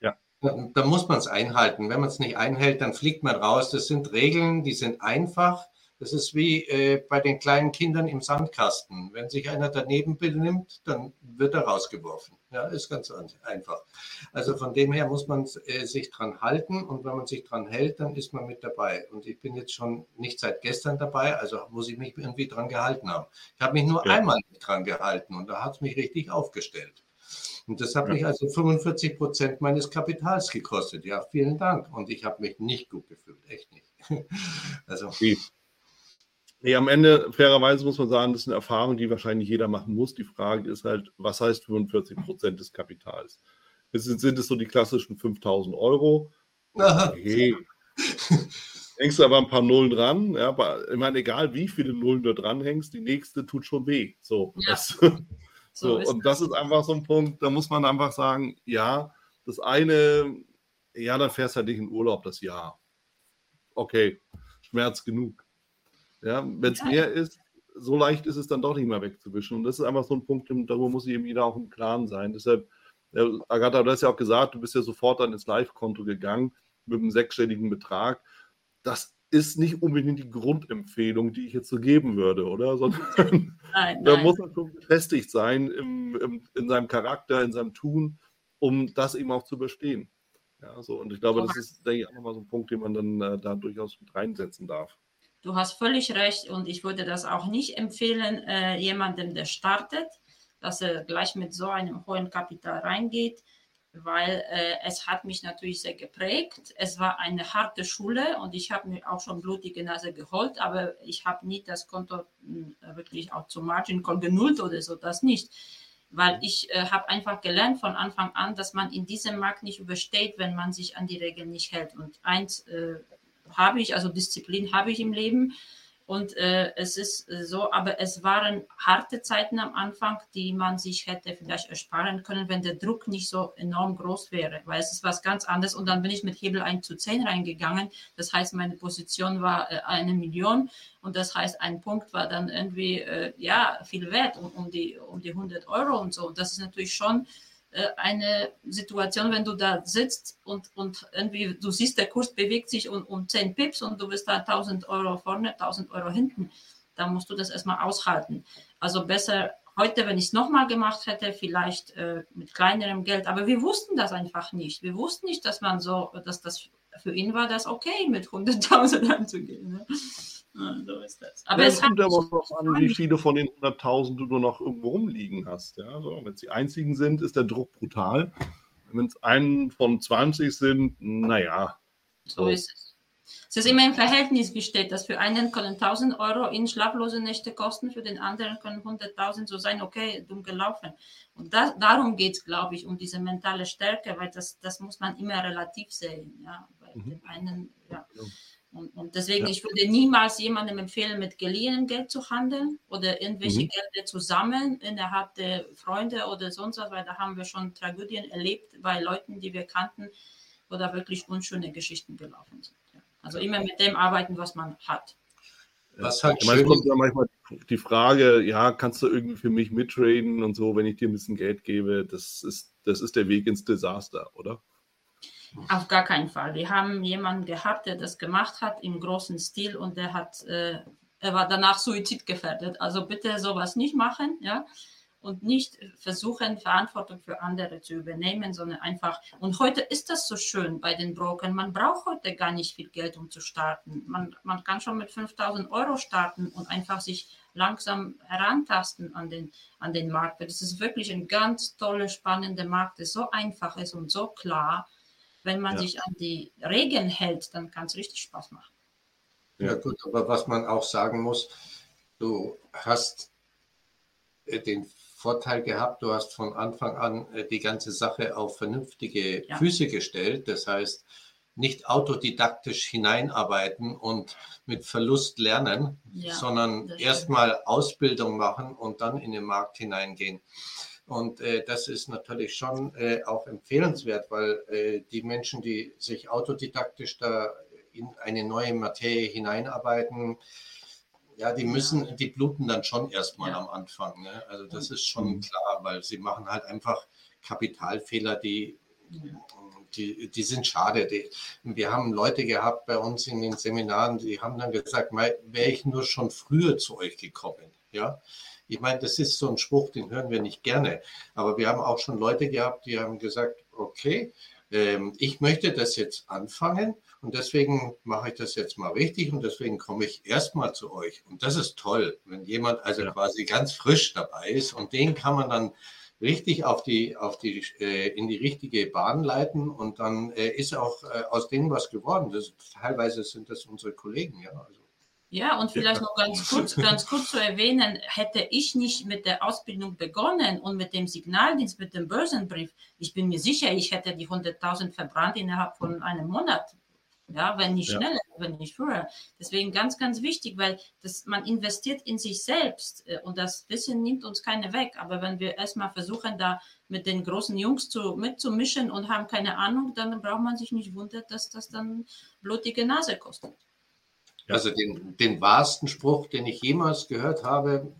ja. dann, dann muss man es einhalten. Wenn man es nicht einhält, dann fliegt man raus. Das sind Regeln, die sind einfach. Das ist wie äh, bei den kleinen Kindern im Sandkasten. Wenn sich einer daneben benimmt, dann wird er rausgeworfen. Ja, ist ganz einfach. Also von dem her muss man äh, sich dran halten und wenn man sich dran hält, dann ist man mit dabei. Und ich bin jetzt schon nicht seit gestern dabei, also muss ich mich irgendwie dran gehalten haben. Ich habe mich nur ja. einmal nicht dran gehalten und da hat es mich richtig aufgestellt. Und das hat ja. mich also 45 Prozent meines Kapitals gekostet. Ja, vielen Dank. Und ich habe mich nicht gut gefühlt, echt nicht. Also. Nee, am Ende, fairerweise muss man sagen, das ist eine Erfahrung, die wahrscheinlich jeder machen muss. Die Frage ist halt, was heißt 45 Prozent des Kapitals? Sind, sind es so die klassischen 5000 Euro? Okay. Hängst du aber ein paar Nullen dran. Ja, aber ich meine, egal wie viele Nullen du dranhängst, die nächste tut schon weh. So, ja. das, so, so und das ist einfach so ein Punkt, da muss man einfach sagen, ja, das eine, ja, dann fährst du halt nicht in Urlaub das Jahr. Okay, Schmerz genug. Ja, wenn es mehr ist, so leicht ist es dann doch nicht mehr wegzuwischen. Und das ist einfach so ein Punkt, darüber muss eben jeder auch im Klaren sein. Deshalb, ja, Agatha, du hast ja auch gesagt, du bist ja sofort dann ins Live-Konto gegangen mit einem sechsstelligen Betrag. Das ist nicht unbedingt die Grundempfehlung, die ich jetzt so geben würde, oder? Sondern nein, nein. da muss man schon befestigt sein im, im, in seinem Charakter, in seinem Tun, um das eben auch zu überstehen. Ja, so, und ich glaube, das ist, denke ich, auch nochmal so ein Punkt, den man dann äh, da durchaus mit reinsetzen darf. Du hast völlig recht und ich würde das auch nicht empfehlen, äh, jemandem, der startet, dass er gleich mit so einem hohen Kapital reingeht, weil äh, es hat mich natürlich sehr geprägt. Es war eine harte Schule und ich habe mir auch schon blutige Nase geholt, aber ich habe nie das Konto äh, wirklich auch zum Margin Call genullt oder so, das nicht. Weil ich äh, habe einfach gelernt von Anfang an, dass man in diesem Markt nicht übersteht, wenn man sich an die Regeln nicht hält. Und eins äh, habe ich, also Disziplin habe ich im Leben. Und äh, es ist äh, so, aber es waren harte Zeiten am Anfang, die man sich hätte vielleicht ersparen können, wenn der Druck nicht so enorm groß wäre, weil es ist was ganz anderes. Und dann bin ich mit Hebel 1 zu 10 reingegangen. Das heißt, meine Position war äh, eine Million und das heißt, ein Punkt war dann irgendwie, äh, ja, viel wert, um, um, die, um die 100 Euro und so. Und das ist natürlich schon eine Situation, wenn du da sitzt und, und irgendwie, du siehst, der Kurs bewegt sich um, um 10 Pips und du bist da 1000 Euro vorne, 1000 Euro hinten, dann musst du das erstmal aushalten. Also besser heute, wenn ich es nochmal gemacht hätte, vielleicht äh, mit kleinerem Geld, aber wir wussten das einfach nicht. Wir wussten nicht, dass man so, dass das für ihn war das okay, mit 100.000 anzugehen. Ne? So ist das. Aber ja, es kommt aber noch an, wie viele von den 100.000 du noch irgendwo rumliegen hast. Ja? So, wenn es die einzigen sind, ist der Druck brutal. Wenn es einen von 20 sind, naja. So, so ist es. Es ist immer im Verhältnis gestellt, dass für einen können 1000 Euro in schlaflose Nächte kosten, für den anderen können 100.000 so sein, okay, dumm gelaufen. Und das, darum geht es, glaube ich, um diese mentale Stärke, weil das, das muss man immer relativ sehen. Ja? Bei mhm. dem einen, ja. ja. Und, und deswegen, ja. ich würde niemals jemandem empfehlen, mit geliehenem Geld zu handeln oder irgendwelche mhm. Gelder zu sammeln innerhalb der Freunde oder sonst was, weil da haben wir schon Tragödien erlebt bei Leuten, die wir kannten, wo da wirklich unschöne Geschichten gelaufen sind. Ja. Also immer mit dem arbeiten, was man hat. Was halt ich meine, es kommt ja manchmal die Frage, ja, kannst du irgendwie für mich mittraden und so, wenn ich dir ein bisschen Geld gebe, das ist, das ist der Weg ins Desaster, oder? Auf gar keinen Fall. Wir haben jemanden gehabt, der das gemacht hat im großen Stil und der hat, äh, er war danach suizidgefährdet. Also bitte sowas nicht machen, ja und nicht versuchen, Verantwortung für andere zu übernehmen, sondern einfach, und heute ist das so schön bei den Brokern, man braucht heute gar nicht viel Geld, um zu starten. Man, man kann schon mit 5000 Euro starten und einfach sich langsam herantasten an den, an den Markt. Das ist wirklich ein ganz toller, spannender Markt, der so einfach ist und so klar. Wenn man ja. sich an die Regeln hält, dann kann es richtig Spaß machen. Ja gut, aber was man auch sagen muss, du hast äh, den Vorteil gehabt, du hast von Anfang an äh, die ganze Sache auf vernünftige ja. Füße gestellt. Das heißt, nicht autodidaktisch hineinarbeiten und mit Verlust lernen, ja, sondern erstmal Ausbildung machen und dann in den Markt hineingehen. Und äh, das ist natürlich schon äh, auch empfehlenswert, weil äh, die Menschen, die sich autodidaktisch da in eine neue Materie hineinarbeiten, ja, die müssen, die bluten dann schon erstmal ja. am Anfang. Ne? Also das ist schon mhm. klar, weil sie machen halt einfach Kapitalfehler, die, die, die sind schade. Die, wir haben Leute gehabt bei uns in den Seminaren, die haben dann gesagt, wäre ich nur schon früher zu euch gekommen. Ja, ich meine, das ist so ein Spruch, den hören wir nicht gerne. Aber wir haben auch schon Leute gehabt, die haben gesagt, okay, ähm, ich möchte das jetzt anfangen und deswegen mache ich das jetzt mal richtig und deswegen komme ich erstmal zu euch. Und das ist toll, wenn jemand also ja. quasi ganz frisch dabei ist und den kann man dann richtig auf die, auf die, äh, in die richtige Bahn leiten und dann äh, ist auch äh, aus denen was geworden. Das, teilweise sind das unsere Kollegen, ja. Also. Ja, und vielleicht noch ganz kurz, ganz kurz zu erwähnen, hätte ich nicht mit der Ausbildung begonnen und mit dem Signaldienst, mit dem Börsenbrief, ich bin mir sicher, ich hätte die 100.000 verbrannt innerhalb von einem Monat. Ja, wenn nicht schneller, ja. wenn nicht früher. Deswegen ganz, ganz wichtig, weil das, man investiert in sich selbst äh, und das Wissen nimmt uns keine weg. Aber wenn wir erstmal versuchen, da mit den großen Jungs zu, mitzumischen und haben keine Ahnung, dann braucht man sich nicht wundern, dass das dann blutige Nase kostet. Also den, den wahrsten Spruch, den ich jemals gehört habe,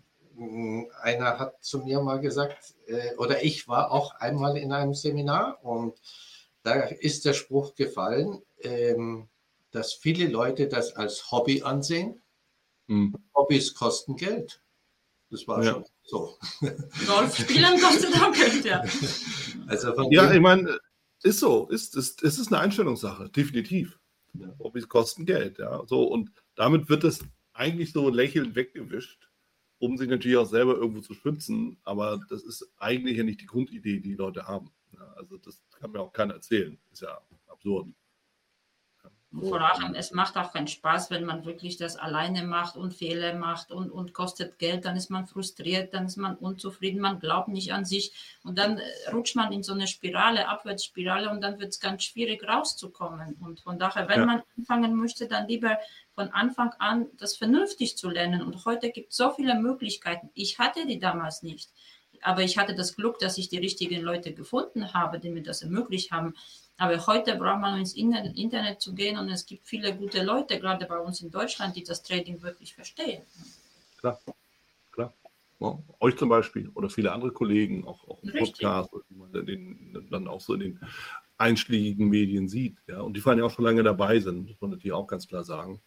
einer hat zu mir mal gesagt, äh, oder ich war auch einmal in einem Seminar und da ist der Spruch gefallen, ähm, dass viele Leute das als Hobby ansehen. Mhm. Hobbys kosten Geld. Das war ja. schon so. Golf spielen kostet auch Geld, ja. Also ja, ich meine, ist so. Ist, ist, es ist eine Einstellungssache, definitiv. Ja. Hobbys kosten Geld, ja. So, und damit wird es eigentlich so lächelnd weggewischt, um sich natürlich auch selber irgendwo zu schützen. Aber das ist eigentlich ja nicht die Grundidee, die die Leute haben. Ja, also das kann mir auch keiner erzählen. Ist ja absurd. Vor allem, es macht auch keinen Spaß, wenn man wirklich das alleine macht und Fehler macht und, und kostet Geld, dann ist man frustriert, dann ist man unzufrieden, man glaubt nicht an sich und dann äh, rutscht man in so eine Spirale, Abwärtsspirale und dann wird es ganz schwierig rauszukommen. Und von daher, wenn ja. man anfangen möchte, dann lieber von Anfang an das vernünftig zu lernen. Und heute gibt es so viele Möglichkeiten. Ich hatte die damals nicht. Aber ich hatte das Glück, dass ich die richtigen Leute gefunden habe, die mir das ermöglicht haben. Aber heute braucht man ins Internet zu gehen und es gibt viele gute Leute, gerade bei uns in Deutschland, die das Trading wirklich verstehen. Klar, klar. Ja, euch zum Beispiel oder viele andere Kollegen, auch, auch im Podcast, die man den, dann auch so in den einschlägigen Medien sieht. Ja? Und die vor allem auch schon lange dabei sind, muss man natürlich auch ganz klar sagen.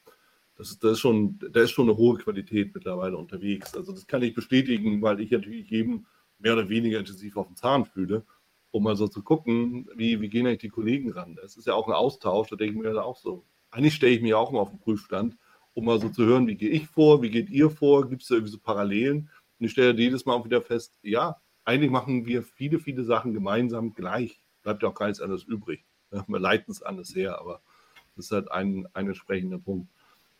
Das, das ist schon, da ist schon eine hohe Qualität mittlerweile unterwegs. Also das kann ich bestätigen, weil ich natürlich jedem mehr oder weniger intensiv auf den Zahn fühle um mal so zu gucken, wie, wie gehen eigentlich die Kollegen ran. Das ist ja auch ein Austausch, da denke ich mir auch so. Eigentlich stelle ich mich auch mal auf den Prüfstand, um mal so zu hören, wie gehe ich vor, wie geht ihr vor, gibt es da irgendwie so Parallelen? Und ich stelle jedes Mal auch wieder fest, ja, eigentlich machen wir viele, viele Sachen gemeinsam gleich. Bleibt ja auch gar nichts anderes übrig. Ja, wir leiten es alles her, aber das ist halt ein, ein entsprechender Punkt.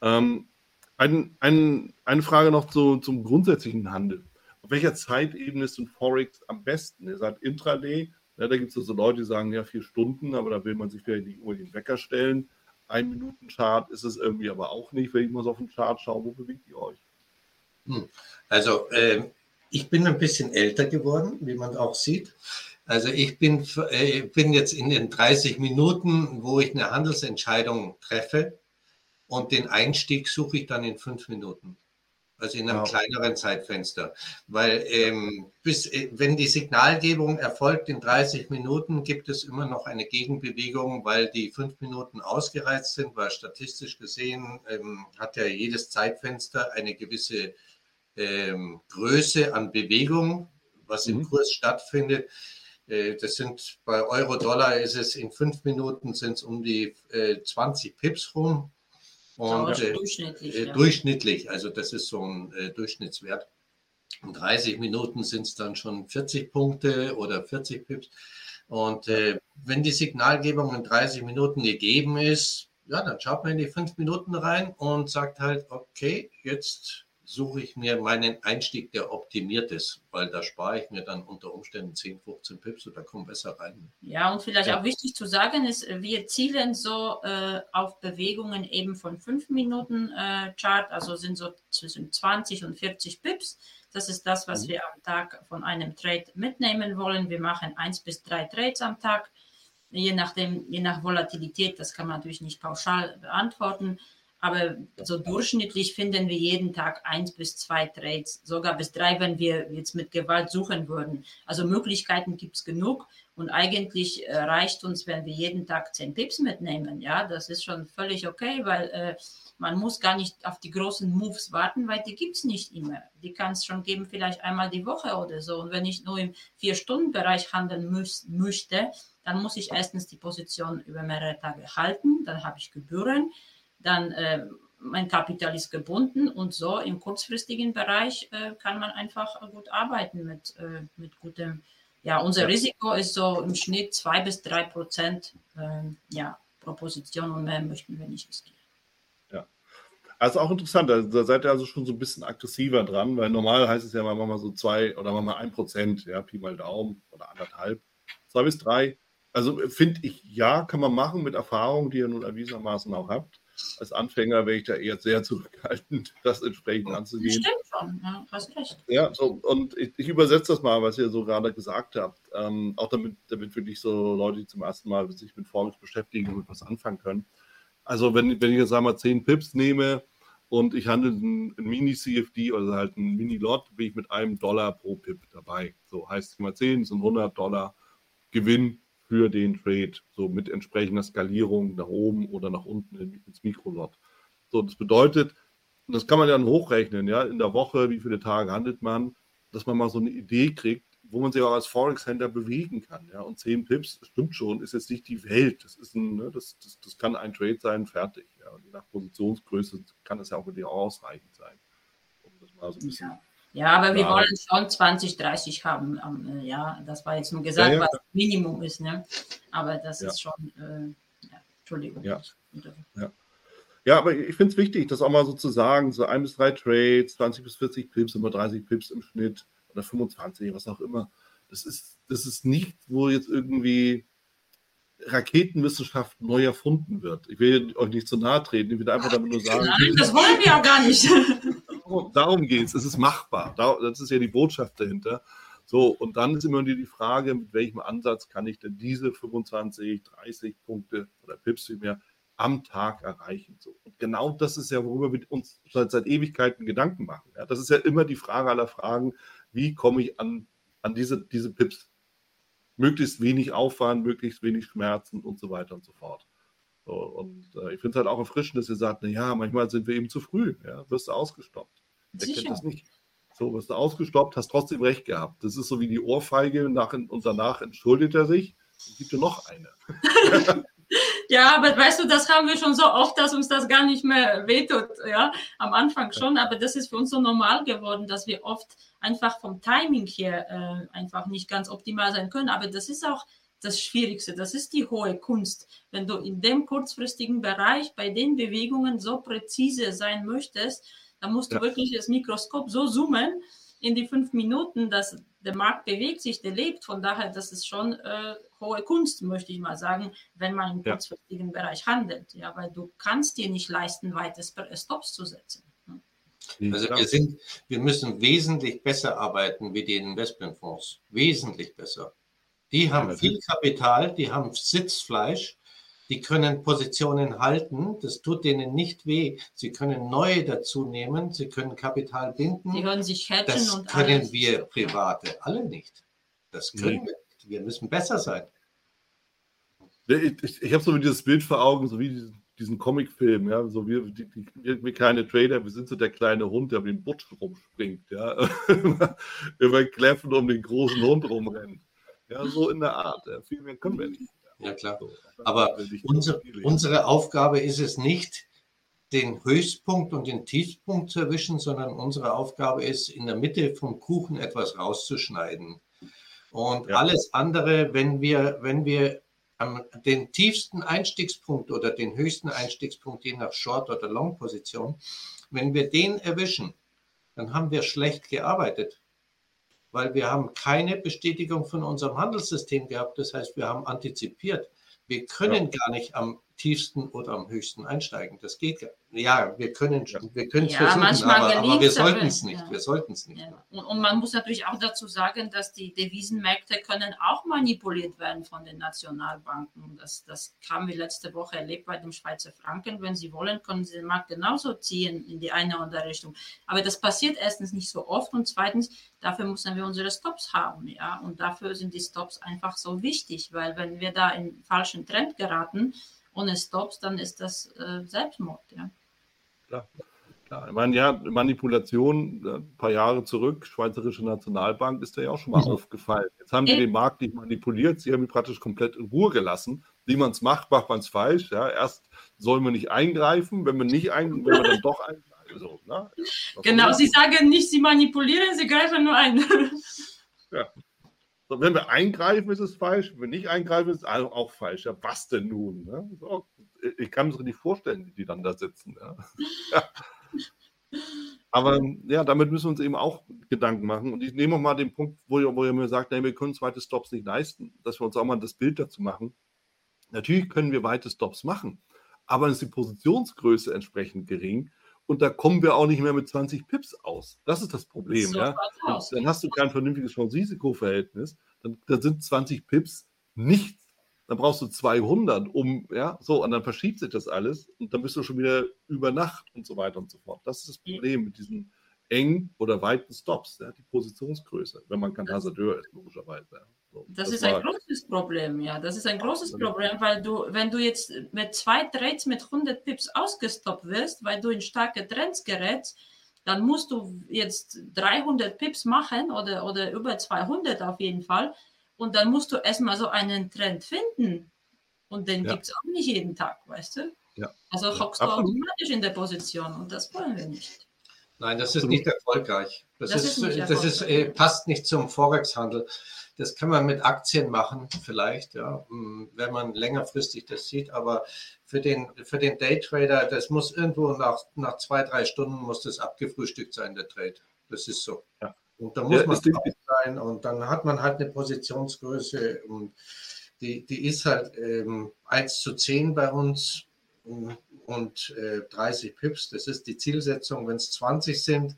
Ähm, ein, ein, eine Frage noch zu, zum grundsätzlichen Handel. Auf welcher Zeitebene ist ein Forex am besten? Ihr seid Intraday, ja, da gibt es also Leute, die sagen, ja, vier Stunden, aber da will man sich vielleicht nicht unbedingt Wecker stellen. Ein Minuten Chart ist es irgendwie aber auch nicht, wenn ich mal so auf den Chart schaue. Wo bewegt ihr euch? Hm. Also, äh, ich bin ein bisschen älter geworden, wie man auch sieht. Also ich bin, äh, bin jetzt in den 30 Minuten, wo ich eine Handelsentscheidung treffe, und den Einstieg suche ich dann in fünf Minuten. Also in einem ja. kleineren Zeitfenster. Weil ähm, bis, äh, wenn die Signalgebung erfolgt in 30 Minuten, gibt es immer noch eine Gegenbewegung, weil die fünf Minuten ausgereizt sind, weil statistisch gesehen ähm, hat ja jedes Zeitfenster eine gewisse ähm, Größe an Bewegung, was im mhm. Kurs stattfindet. Äh, das sind bei Euro-Dollar ist es in fünf Minuten sind es um die äh, 20 Pips rum. Und, äh, durchschnittlich, äh, ja. durchschnittlich, also das ist so ein äh, Durchschnittswert. In 30 Minuten sind es dann schon 40 Punkte oder 40 Pips. Und äh, wenn die Signalgebung in 30 Minuten gegeben ist, ja, dann schaut man in die fünf Minuten rein und sagt halt, okay, jetzt suche ich mir meinen Einstieg, der optimiert ist, weil da spare ich mir dann unter Umständen 10, 15 Pips oder komme besser rein. Ja, und vielleicht ja. auch wichtig zu sagen ist, wir zielen so äh, auf Bewegungen eben von 5 Minuten äh, Chart, also sind so zwischen 20 und 40 Pips. Das ist das, was mhm. wir am Tag von einem Trade mitnehmen wollen. Wir machen 1 bis 3 Trades am Tag, je nachdem, je nach Volatilität, das kann man natürlich nicht pauschal beantworten. Aber so durchschnittlich finden wir jeden Tag eins bis zwei Trades, sogar bis drei, wenn wir jetzt mit Gewalt suchen würden. Also Möglichkeiten gibt es genug und eigentlich äh, reicht uns, wenn wir jeden Tag zehn Pips mitnehmen. Ja, das ist schon völlig okay, weil äh, man muss gar nicht auf die großen Moves warten, weil die gibt es nicht immer. Die kann es schon geben, vielleicht einmal die Woche oder so. Und wenn ich nur im Vier-Stunden-Bereich handeln möchte, dann muss ich erstens die Position über mehrere Tage halten, dann habe ich Gebühren dann äh, mein Kapital ist gebunden und so im kurzfristigen Bereich äh, kann man einfach gut arbeiten mit, äh, mit gutem, ja, unser. Risiko ist so im Schnitt zwei bis drei Prozent ähm, ja, pro Position und mehr möchten wir nicht riskieren. Ja, also auch interessant, da seid ihr also schon so ein bisschen aggressiver dran, weil normal heißt es ja mal, mal so zwei oder mal ein Prozent, ja, Pi mal Daumen oder anderthalb, zwei bis drei. Also finde ich, ja, kann man machen mit Erfahrung, die ihr nun erwiesenermaßen auch habt als Anfänger wäre ich da eher sehr zurückhaltend, das entsprechend anzugehen. Stimmt schon, ja, hast recht. Ja, so, und ich, ich, übersetze das mal, was ihr so gerade gesagt habt. Ähm, auch damit, damit wirklich so Leute, die zum ersten Mal sich mit Forex beschäftigen und was anfangen können. Also, wenn, wenn ich jetzt einmal 10 Pips nehme und ich handle ein, ein Mini-CFD, also halt ein Mini-Lot, bin ich mit einem Dollar pro Pip dabei. So heißt mal 10 sind 100 Dollar Gewinn für den Trade, so mit entsprechender Skalierung nach oben oder nach unten ins Mikrolot. So, das bedeutet, das kann man dann hochrechnen, ja, in der Woche, wie viele Tage handelt man, dass man mal so eine Idee kriegt, wo man sich auch als Forex-Händler bewegen kann. Ja, und 10 Pips, stimmt schon, ist jetzt nicht die Welt. Das, ist ein, ne, das, das, das kann ein Trade sein, fertig. Ja, und je nach Positionsgröße kann das ja auch wirklich ausreichend sein. Um das mal so ein bisschen ja. Ja, aber wir wollen schon 20, 30 haben. Ähm, ja, das war jetzt nur gesagt, ja, ja. was Minimum ist. Ne? Aber das ist schon, äh, Entschuldigung. Ja. ja. Ja, aber ich finde es wichtig, das auch mal so zu sagen, so ein bis drei Trades, 20 bis 40 Pips, immer 30 Pips im Schnitt oder 25, was auch immer. Das ist, das ist nicht, wo jetzt irgendwie Raketenwissenschaft neu erfunden wird. Ich will euch nicht zu nahe treten, ich will einfach damit nur sagen. Nein, das wollen wir auch gar nicht. darum geht es. Es ist machbar. Das ist ja die Botschaft dahinter. So, und dann ist immer die Frage, mit welchem Ansatz kann ich denn diese 25, 30 Punkte oder Pips mehr am Tag erreichen. So. Und genau das ist ja, worüber wir uns seit, seit Ewigkeiten Gedanken machen. Ja, das ist ja immer die Frage aller Fragen, wie komme ich an, an diese, diese Pips? Möglichst wenig Aufwand, möglichst wenig Schmerzen und so weiter und so fort. So, und äh, ich finde es halt auch erfrischend, dass ihr sagt, na ja, manchmal sind wir eben zu früh, ja, wirst du ausgestoppt. Wer kennt das nicht? So, wirst du ausgestoppt, hast trotzdem recht gehabt. Das ist so wie die Ohrfeige nach, und danach entschuldigt er sich und gibt dir noch eine. ja, aber weißt du, das haben wir schon so oft, dass uns das gar nicht mehr wehtut, ja, am Anfang schon, aber das ist für uns so normal geworden, dass wir oft einfach vom Timing her äh, einfach nicht ganz optimal sein können, aber das ist auch das Schwierigste. Das ist die hohe Kunst. Wenn du in dem kurzfristigen Bereich bei den Bewegungen so präzise sein möchtest, dann musst du ja. wirklich das Mikroskop so zoomen in die fünf Minuten, dass der Markt bewegt sich, der lebt. Von daher, das ist schon äh, hohe Kunst, möchte ich mal sagen, wenn man im kurzfristigen ja. Bereich handelt. Ja, weil du kannst dir nicht leisten, weite Stops zu setzen. Also wir sind, wir müssen wesentlich besser arbeiten wie die Investmentfonds. Wesentlich besser. Die haben viel Kapital, die haben Sitzfleisch. Die können Positionen halten, das tut denen nicht weh. Sie können neue dazu nehmen, sie können Kapital binden. Die können sich hedgen das und können alles. wir Private alle nicht. Das können Nee. wir nicht. Wir müssen besser sein. Ich, ich, ich habe so dieses Bild vor Augen, so wie diesen, diesen Comicfilm, ja, so wie die, die, wir, kleine Trader, wir sind so der kleine Hund, der um den Butsch rumspringt, ja, über Kläffen um den großen Hund rumrennt. Ja, so in der Art. Ja. Viel mehr können wir nicht. Ja, klar. Aber Unsere, unsere Aufgabe ist es nicht, den Höchstpunkt und den Tiefpunkt zu erwischen, sondern unsere Aufgabe ist, in der Mitte vom Kuchen etwas rauszuschneiden. Und Ja. alles andere, wenn wir, wenn wir am, den tiefsten Einstiegspunkt oder den höchsten Einstiegspunkt, je nach Short- oder Long-Position, wenn wir den erwischen, dann haben wir schlecht gearbeitet. Weil wir haben keine Bestätigung von unserem Handelssystem gehabt. Das heißt, wir haben antizipiert. Wir können gar nicht am tiefsten oder am höchsten einsteigen. Das geht Ja, wir können Ja. wir können es Ja, versuchen, manchmal aber, aber wir sollten es nicht. ja. Wir sollten es nicht. Ja. Und, und man muss natürlich auch dazu sagen, dass die Devisenmärkte können auch manipuliert werden von den Nationalbanken. Das, das haben wir letzte Woche erlebt bei dem Schweizer Franken. Wenn Sie wollen, können Sie den Markt genauso ziehen in die eine oder andere Richtung. Aber das passiert erstens nicht so oft und zweitens, dafür müssen wir unsere Stops haben. Ja? Und dafür sind die Stops einfach so wichtig, weil wenn wir da in den falschen Trend geraten, ohne Stops, dann ist das äh, Selbstmord. Ja? Ja, ich meine, ja, Manipulation, äh, ein paar Jahre zurück, Schweizerische Nationalbank, ist da ja auch schon mal Mhm. aufgefallen. Jetzt haben die Eben. den Markt nicht manipuliert, sie haben ihn praktisch komplett in Ruhe gelassen. Wie man es macht, macht man es falsch. Ja. Erst soll man nicht eingreifen, wenn man nicht ein, wenn man dann doch eingreifen. So, ne? Ja, Genau, Sie sagen nicht, Sie manipulieren, Sie greifen nur ein. So, wenn wir eingreifen, ist es falsch. Wenn wir nicht eingreifen, ist es auch falsch. Ja, was denn nun? Ne? So, ich kann mir das nicht vorstellen, wie die dann da sitzen. Ja. Ja. Aber ja, damit müssen wir uns eben auch Gedanken machen. Und ich nehme auch mal den Punkt, wo ihr, wo ihr mir sagt, nee, wir können zweite Stops nicht leisten, dass wir uns auch mal das Bild dazu machen. Natürlich können wir weite Stops machen, aber ist die Positionsgröße entsprechend gering und da kommen wir auch nicht mehr mit 20 Pips aus. Das ist das Problem. So ja. dann hast du kein vernünftiges Chance-Risiko-Verhältnis. Dann, dann sind 20 Pips nichts. Dann brauchst du 200, um, ja, so, und dann verschiebt sich das alles und dann bist du schon wieder über Nacht und so weiter und so fort. Das ist das Problem mit diesen engen oder weiten Stops, ja, die Positionsgröße, wenn man kein Hasardeur ist, logischerweise. Ja. So, Das, ist ein großes Problem, ja. Das ist ein großes Ja. Problem, weil du, wenn du jetzt mit zwei Trades mit 100 Pips ausgestoppt wirst, weil du in starke Trends gerätst, dann musst du jetzt 300 Pips machen oder, oder über 200 auf jeden Fall. Und dann musst du erstmal so einen Trend finden. Und den Ja. gibt es auch nicht jeden Tag, weißt du? Ja. Also Ja, hockst du absolut. automatisch in der Position und das wollen wir nicht. Nein, das ist nicht erfolgreich. Das, Das ist, ist nicht das ist, äh, passt nicht zum Forex-Handel. Das kann man mit Aktien machen, vielleicht, ja, mh, wenn man längerfristig das sieht. Aber für den, für den Daytrader, das muss irgendwo nach, nach zwei, drei Stunden muss das abgefrühstückt sein, der Trade. Das ist so. Ja. Und da muss Ja, man drauf sein und dann hat man halt eine Positionsgröße und die, die ist halt ähm, 1 zu 10 bei uns mm, und äh, 30 Pips. Das ist die Zielsetzung. Wenn es 20 sind,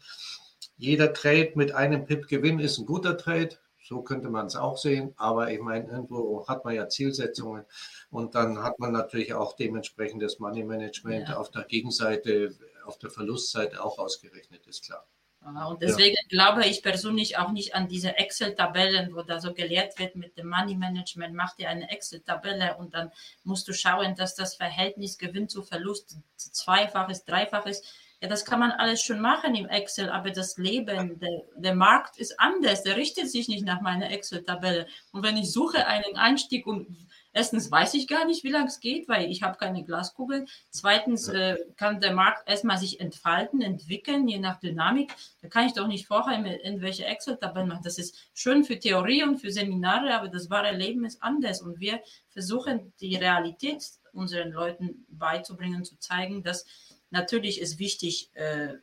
jeder Trade mit einem Pip Gewinn ist ein guter Trade. So könnte man es auch sehen. Aber ich meine, irgendwo hat man ja Zielsetzungen und dann hat man natürlich auch dementsprechend das Money Management Ja. auf der Gegenseite, auf der Verlustseite auch ausgerechnet, ist klar. Ja, Und deswegen glaube ich persönlich auch nicht an diese Excel-Tabellen, wo da so gelehrt wird mit dem Money Management. Mach dir eine Excel-Tabelle und dann musst du schauen, dass das Verhältnis Gewinn zu Verlust zweifach ist, dreifach ist. Ja, das kann man alles schon machen im Excel, aber das Leben, der, der Markt ist anders. Der richtet sich nicht nach meiner Excel-Tabelle. Und wenn ich suche einen Einstieg und erstens weiß ich gar nicht, wie lange es geht, weil ich habe keine Glaskugel. Zweitens äh, kann der Markt erstmal sich entfalten, entwickeln, je nach Dynamik. Da kann ich doch nicht vorher irgendwelche Excel-Tabellen machen. Das ist schön für Theorie und für Seminare, aber das wahre Leben ist anders. Und wir versuchen, die Realität unseren Leuten beizubringen, zu zeigen, dass natürlich ist wichtig, äh,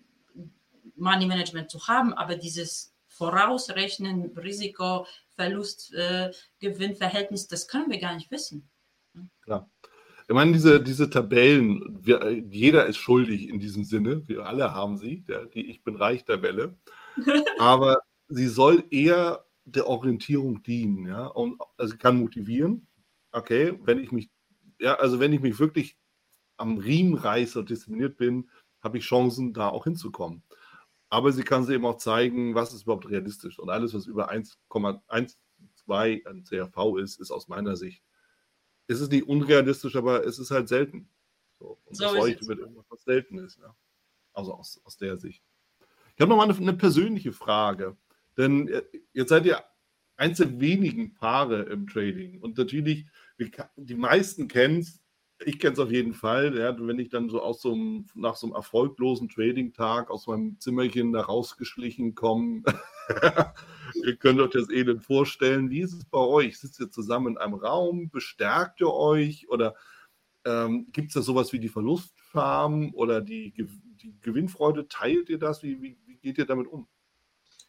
Money Management zu haben, aber dieses Vorausrechnen, Risiko, Verlust, äh, Gewinnverhältnis, das können wir gar nicht wissen. Klar. Ich meine, diese, diese Tabellen, wir, jeder ist schuldig in diesem Sinne, wir alle haben sie, der, die Ich bin reich Tabelle, aber sie soll eher der Orientierung dienen, ja, und also kann motivieren, okay, wenn ich mich ja, also wenn ich mich wirklich am Riemen reiße und diszipliniert bin, habe ich Chancen, da auch hinzukommen. Aber sie kann sie eben auch zeigen, was ist überhaupt realistisch. Und alles, was über 1,12 an CRV ist, ist aus meiner Sicht, ist es nicht unrealistisch, aber es ist halt selten. So, und so das leuchtet mit irgendwas, was selten ist. Ja. Also aus, aus der Sicht. Ich habe noch mal eine, eine persönliche Frage. Denn äh, jetzt seid ihr eins der wenigen Paare im Trading. Und natürlich, die meisten kennen es, ich kenne es auf jeden Fall, ja, wenn ich dann so aus so einem, nach so einem erfolglosen Trading-Tag aus meinem Zimmerchen da rausgeschlichen komme. ihr könnt euch das Elend vorstellen. Wie ist es bei euch? Sitzt ihr zusammen in einem Raum? Bestärkt ihr euch? Oder ähm, gibt es da sowas wie die Verlustfarm oder die, die Gewinnfreude? Teilt ihr das? Wie, wie, wie geht ihr damit um?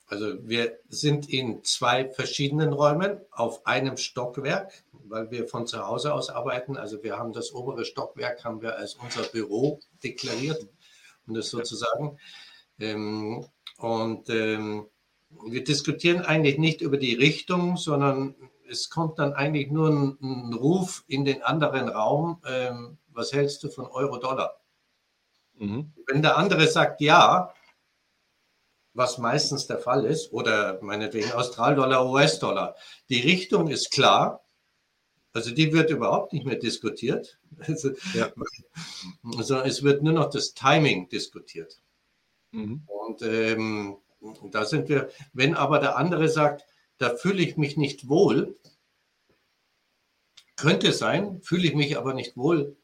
Also wir sind in zwei verschiedenen Räumen auf einem Stockwerk, weil wir von zu Hause aus arbeiten. Also wir haben das obere Stockwerk haben wir als unser Büro deklariert und das sozusagen. Ähm, und ähm, wir diskutieren eigentlich nicht über die Richtung, sondern es kommt dann eigentlich nur ein, ein Ruf in den anderen Raum. Ähm, was hältst du von Euro-Dollar? Mhm. Wenn der andere sagt ja, was meistens der Fall ist, oder meinetwegen Australdollar, US-Dollar. Die Richtung ist klar, also die wird überhaupt nicht mehr diskutiert, also, ja. sondern es wird nur noch das Timing diskutiert. Mhm. Und ähm, da sind wir, wenn aber der andere sagt, da fühle ich mich nicht wohl, könnte sein, fühle ich mich aber nicht wohl,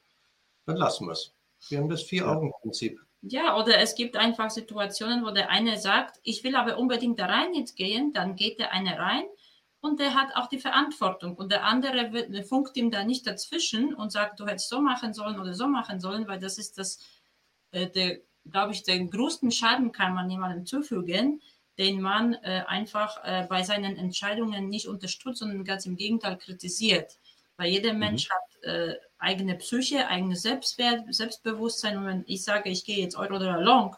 dann lassen wir es. Wir haben das Vier-Augen-Prinzip. Ja, oder es gibt einfach Situationen, wo der eine sagt, ich will aber unbedingt da rein jetzt gehen, dann geht der eine rein und der hat auch die Verantwortung und der andere wird, funkt ihm da nicht dazwischen und sagt, du hättest so machen sollen oder so machen sollen, weil das ist das, äh, der, glaube ich, den größten Schaden kann man jemandem zufügen, den man äh, einfach äh, bei seinen Entscheidungen nicht unterstützt, sondern ganz im Gegenteil kritisiert. Weil jeder mhm. Mensch hat äh, eigene Psyche, eigenes Selbstwert, Selbstbewusstsein. Und wenn ich sage, ich gehe jetzt Euro oder Long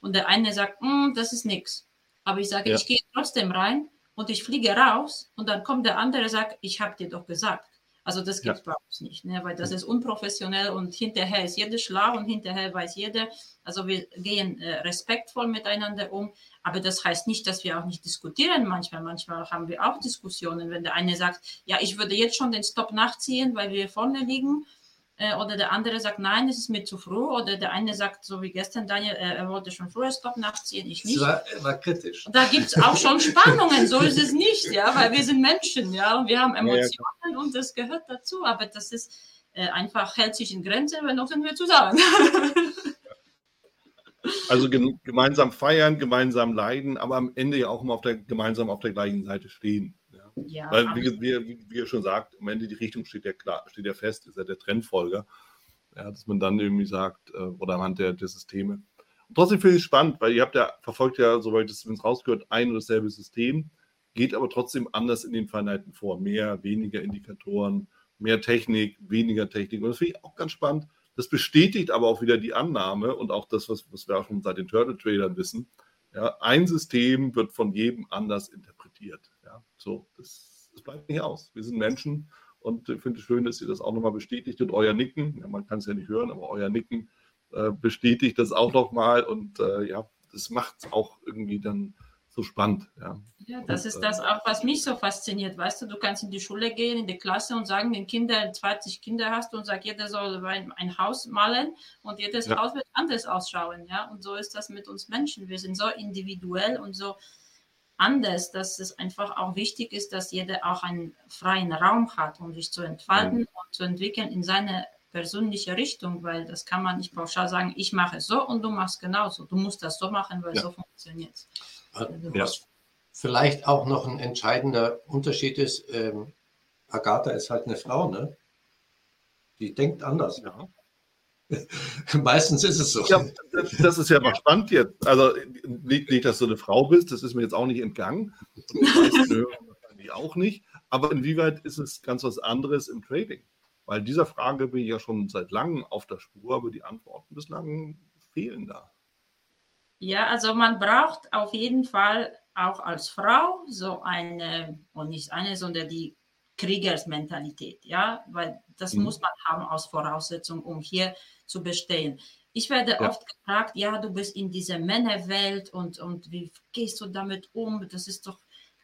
und der eine sagt, mm, das ist nichts, aber ich sage, ja. ich gehe trotzdem rein und ich fliege raus und dann kommt der andere und sagt, ich habe dir doch gesagt. Also das gibt es ja. bei uns nicht, ne? weil das ist unprofessionell und hinterher ist jeder schlau und hinterher weiß jeder. Also wir gehen äh, respektvoll miteinander um, aber das heißt nicht, dass wir auch nicht diskutieren manchmal. Manchmal haben wir auch Diskussionen, wenn der eine sagt, ja, ich würde jetzt schon den Stop nachziehen, weil wir vorne liegen äh, oder der andere sagt, nein, es ist mir zu früh. Oder der eine sagt, so wie gestern, Daniel, äh, er wollte schon früher Stop nachziehen, ich nicht. Das war, war kritisch. Da gibt es auch schon Spannungen, so ist es nicht, ja, weil wir sind Menschen, ja, und wir haben Emotionen ja, und das gehört dazu. Aber das ist äh, einfach, hält sich in Grenzen, weil noch sind wir zusammen. Also gemeinsam feiern, gemeinsam leiden, aber am Ende ja auch immer auf der, gemeinsam auf der gleichen Seite stehen. Ja, Weil, wie, wie, wie, ihr schon sagt, am Ende die Richtung steht ja klar, steht ja fest, ist ja der Trendfolger. Ja, dass man dann irgendwie sagt, äh, oder anhand der, der Systeme. Und trotzdem finde ich es spannend, weil ihr habt ja, verfolgt ja, soweit das zumindest rausgehört, ein und dasselbe System, geht aber trotzdem anders in den Feinheiten vor. Mehr, weniger Indikatoren, mehr Technik, weniger Technik. Und das finde ich auch ganz spannend. Das bestätigt aber auch wieder die Annahme und auch das, was, was wir auch schon seit den Turtle Tradern wissen. Ja, ein System wird von jedem anders interpretiert. Ja, so, das, das bleibt nicht aus. Wir sind Menschen und ich finde es schön, dass ihr das auch nochmal bestätigt und euer Nicken, ja, man kann es ja nicht hören, aber euer Nicken äh, bestätigt das auch nochmal und äh, ja, das macht es auch irgendwie dann so spannend. Ja, ja das und, ist das auch, was mich so fasziniert. Weißt du, du kannst in die Schule gehen, in die Klasse und sagen, den Kindern, 20 Kinder hast du und sag, jeder soll ein, Haus malen und jedes ja. Haus wird anders ausschauen. Ja, und so ist das mit uns Menschen. Wir sind so individuell und so anders, dass es einfach auch wichtig ist, dass jeder auch einen freien Raum hat, um sich zu entfalten mhm. und zu entwickeln in seine persönliche Richtung, weil das kann man nicht pauschal sagen, ich mache es so und du machst genauso. Du musst das so machen, weil ja. so funktioniert es. Ja. Was vielleicht auch noch ein entscheidender Unterschied ist, ähm, Agatha ist halt eine Frau, ne? Die denkt anders. Ja. Meistens ist es so. Ja, das, das ist ja mal spannend jetzt. Also nicht, nicht, dass du eine Frau bist, das ist mir jetzt auch nicht entgangen. Die auch nicht. Aber inwieweit ist es ganz was anderes im Trading? Weil dieser Frage bin ich ja schon seit langem auf der Spur, aber die Antworten bislang fehlen da. Ja, also man braucht auf jeden Fall auch als Frau so eine, und nicht eine, sondern die Kriegersmentalität, ja, weil das mhm. muss man haben als Voraussetzung, um hier zu bestehen. Ich werde ja. oft gefragt, ja, du bist in dieser Männerwelt und, und wie gehst du damit um? Das ist doch,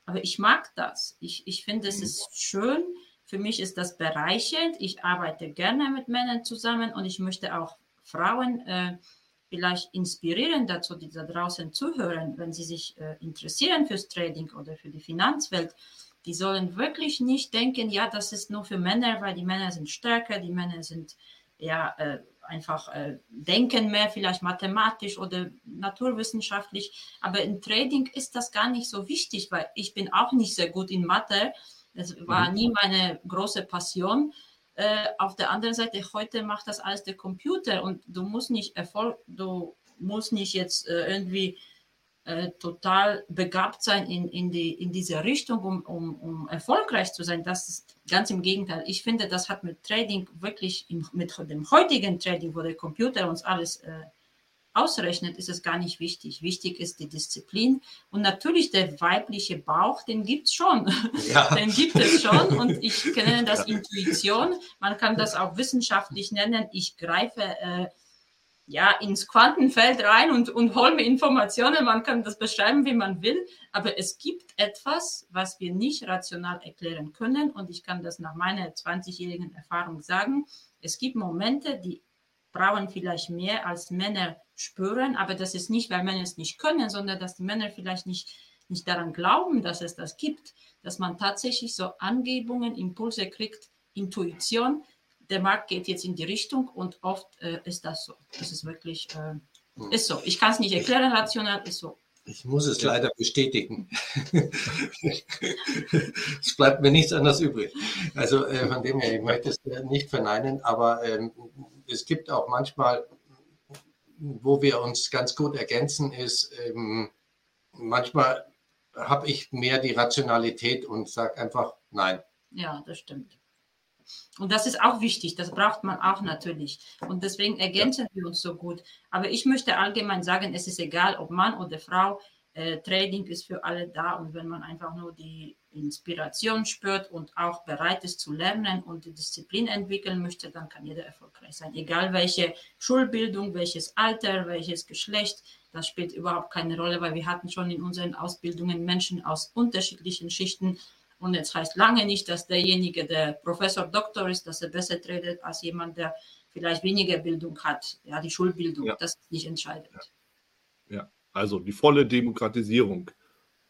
aber ich mag das. Ich, ich finde, es mhm. ist schön. Für mich ist das bereichernd. Ich arbeite gerne mit Männern zusammen und ich möchte auch Frauen äh, vielleicht inspirieren dazu, die da draußen zuhören, wenn sie sich äh, interessieren fürs Trading oder für die Finanzwelt. Die sollen wirklich nicht denken, ja, das ist nur für Männer, weil die Männer sind stärker, die Männer sind ja äh, einfach äh, denken mehr, vielleicht mathematisch oder naturwissenschaftlich. Aber im Trading ist das gar nicht so wichtig, weil ich bin auch nicht sehr gut in Mathe. Das war mhm. nie meine große Passion. Äh, auf der anderen Seite, heute macht das alles der Computer und du musst nicht Erfolg, du musst nicht jetzt äh, irgendwie äh, total begabt sein in, in, die, in diese Richtung, um, um, um erfolgreich zu sein. Das ist ganz im Gegenteil. Ich finde, das hat mit Trading wirklich, im, mit dem heutigen Trading, wo der Computer uns alles äh, ausrechnet, ist es gar nicht wichtig. Wichtig ist die Disziplin. Und natürlich der weibliche Bauch, den gibt es schon. Ja. den gibt es schon. Und ich kenne das. Intuition. Man kann das auch wissenschaftlich nennen. Ich greife äh, ja, ins Quantenfeld rein und, und hole mir Informationen. Man kann das beschreiben, wie man will. Aber es gibt etwas, was wir nicht rational erklären können. Und ich kann das nach meiner 20-jährigen Erfahrung sagen. Es gibt Momente, die Frauen vielleicht mehr als Männer spüren. Aber das ist nicht, weil Männer es nicht können, sondern dass die Männer vielleicht nicht, nicht daran glauben, dass es das gibt. Dass man tatsächlich so Angebungen, Impulse kriegt, Intuition, der Markt geht jetzt in die Richtung und oft äh, ist das so. Das ist wirklich, äh, ist so. Ich kann es nicht erklären, rational ist so. Ich muss es leider bestätigen. es bleibt mir nichts anderes übrig. Also äh, von dem her, ich möchte es nicht verneinen, aber ähm, es gibt auch manchmal, wo wir uns ganz gut ergänzen, ist, ähm, manchmal habe ich mehr die Rationalität und sage einfach nein. Ja, das stimmt. Und das ist auch wichtig, das braucht man auch natürlich. Und deswegen ergänzen wir uns so gut. Aber ich möchte allgemein sagen, es ist egal, ob Mann oder Frau, äh, Trading ist für alle da. Und wenn man einfach nur die Inspiration spürt und auch bereit ist zu lernen und die Disziplin entwickeln möchte, dann kann jeder erfolgreich sein. Egal welche Schulbildung, welches Alter, welches Geschlecht, das spielt überhaupt keine Rolle, weil wir hatten schon in unseren Ausbildungen Menschen aus unterschiedlichen Schichten und jetzt heißt lange nicht, dass derjenige, der Professor, Doktor ist, dass er besser tradet als jemand, der vielleicht weniger Bildung hat. Ja, die Schulbildung, ja. das ist nicht entscheidend. Ja. ja. also die volle Demokratisierung,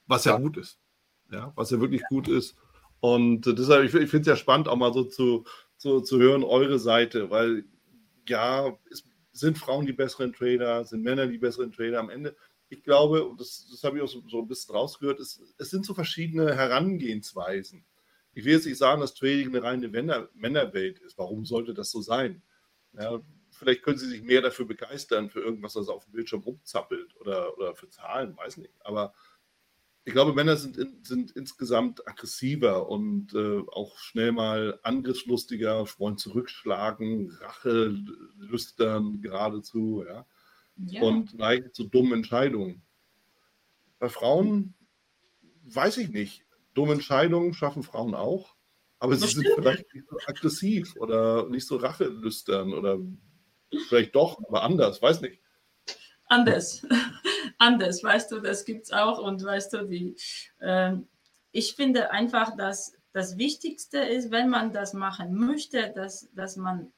was ja, ja gut ist. Ja, was ja wirklich gut ist. Und deshalb, ich, ich finde es ja spannend, auch mal so zu, zu, zu hören, eure Seite, weil ja, es sind Frauen die besseren Trader, sind Männer die besseren Trader. Am Ende ich glaube, und das, das habe ich auch so, so, ein bisschen rausgehört, es, es sind so verschiedene Herangehensweisen. Ich will jetzt nicht sagen, dass Trading eine reine Männer, Männerwelt ist. Warum sollte das so sein? Ja, vielleicht können Sie sich mehr dafür begeistern, für irgendwas, das auf dem Bildschirm rumzappelt oder, oder für Zahlen, weiß nicht. Aber ich glaube, Männer sind, sind insgesamt aggressiver und äh, auch schnell mal angriffslustiger, wollen zurückschlagen, Rache lüstern geradezu. Ja ja. und neigen zu dummen Entscheidungen. Bei Frauen weiß ich nicht. Dumme Entscheidungen schaffen Frauen auch, aber sie sind vielleicht nicht so aggressiv oder nicht so rachelüstern oder vielleicht doch, aber anders, weiß nicht. Anders, anders, weißt du, das gibt es auch und weißt du, die, äh, ich finde einfach, dass das Wichtigste ist, wenn man das machen möchte, dass, dass man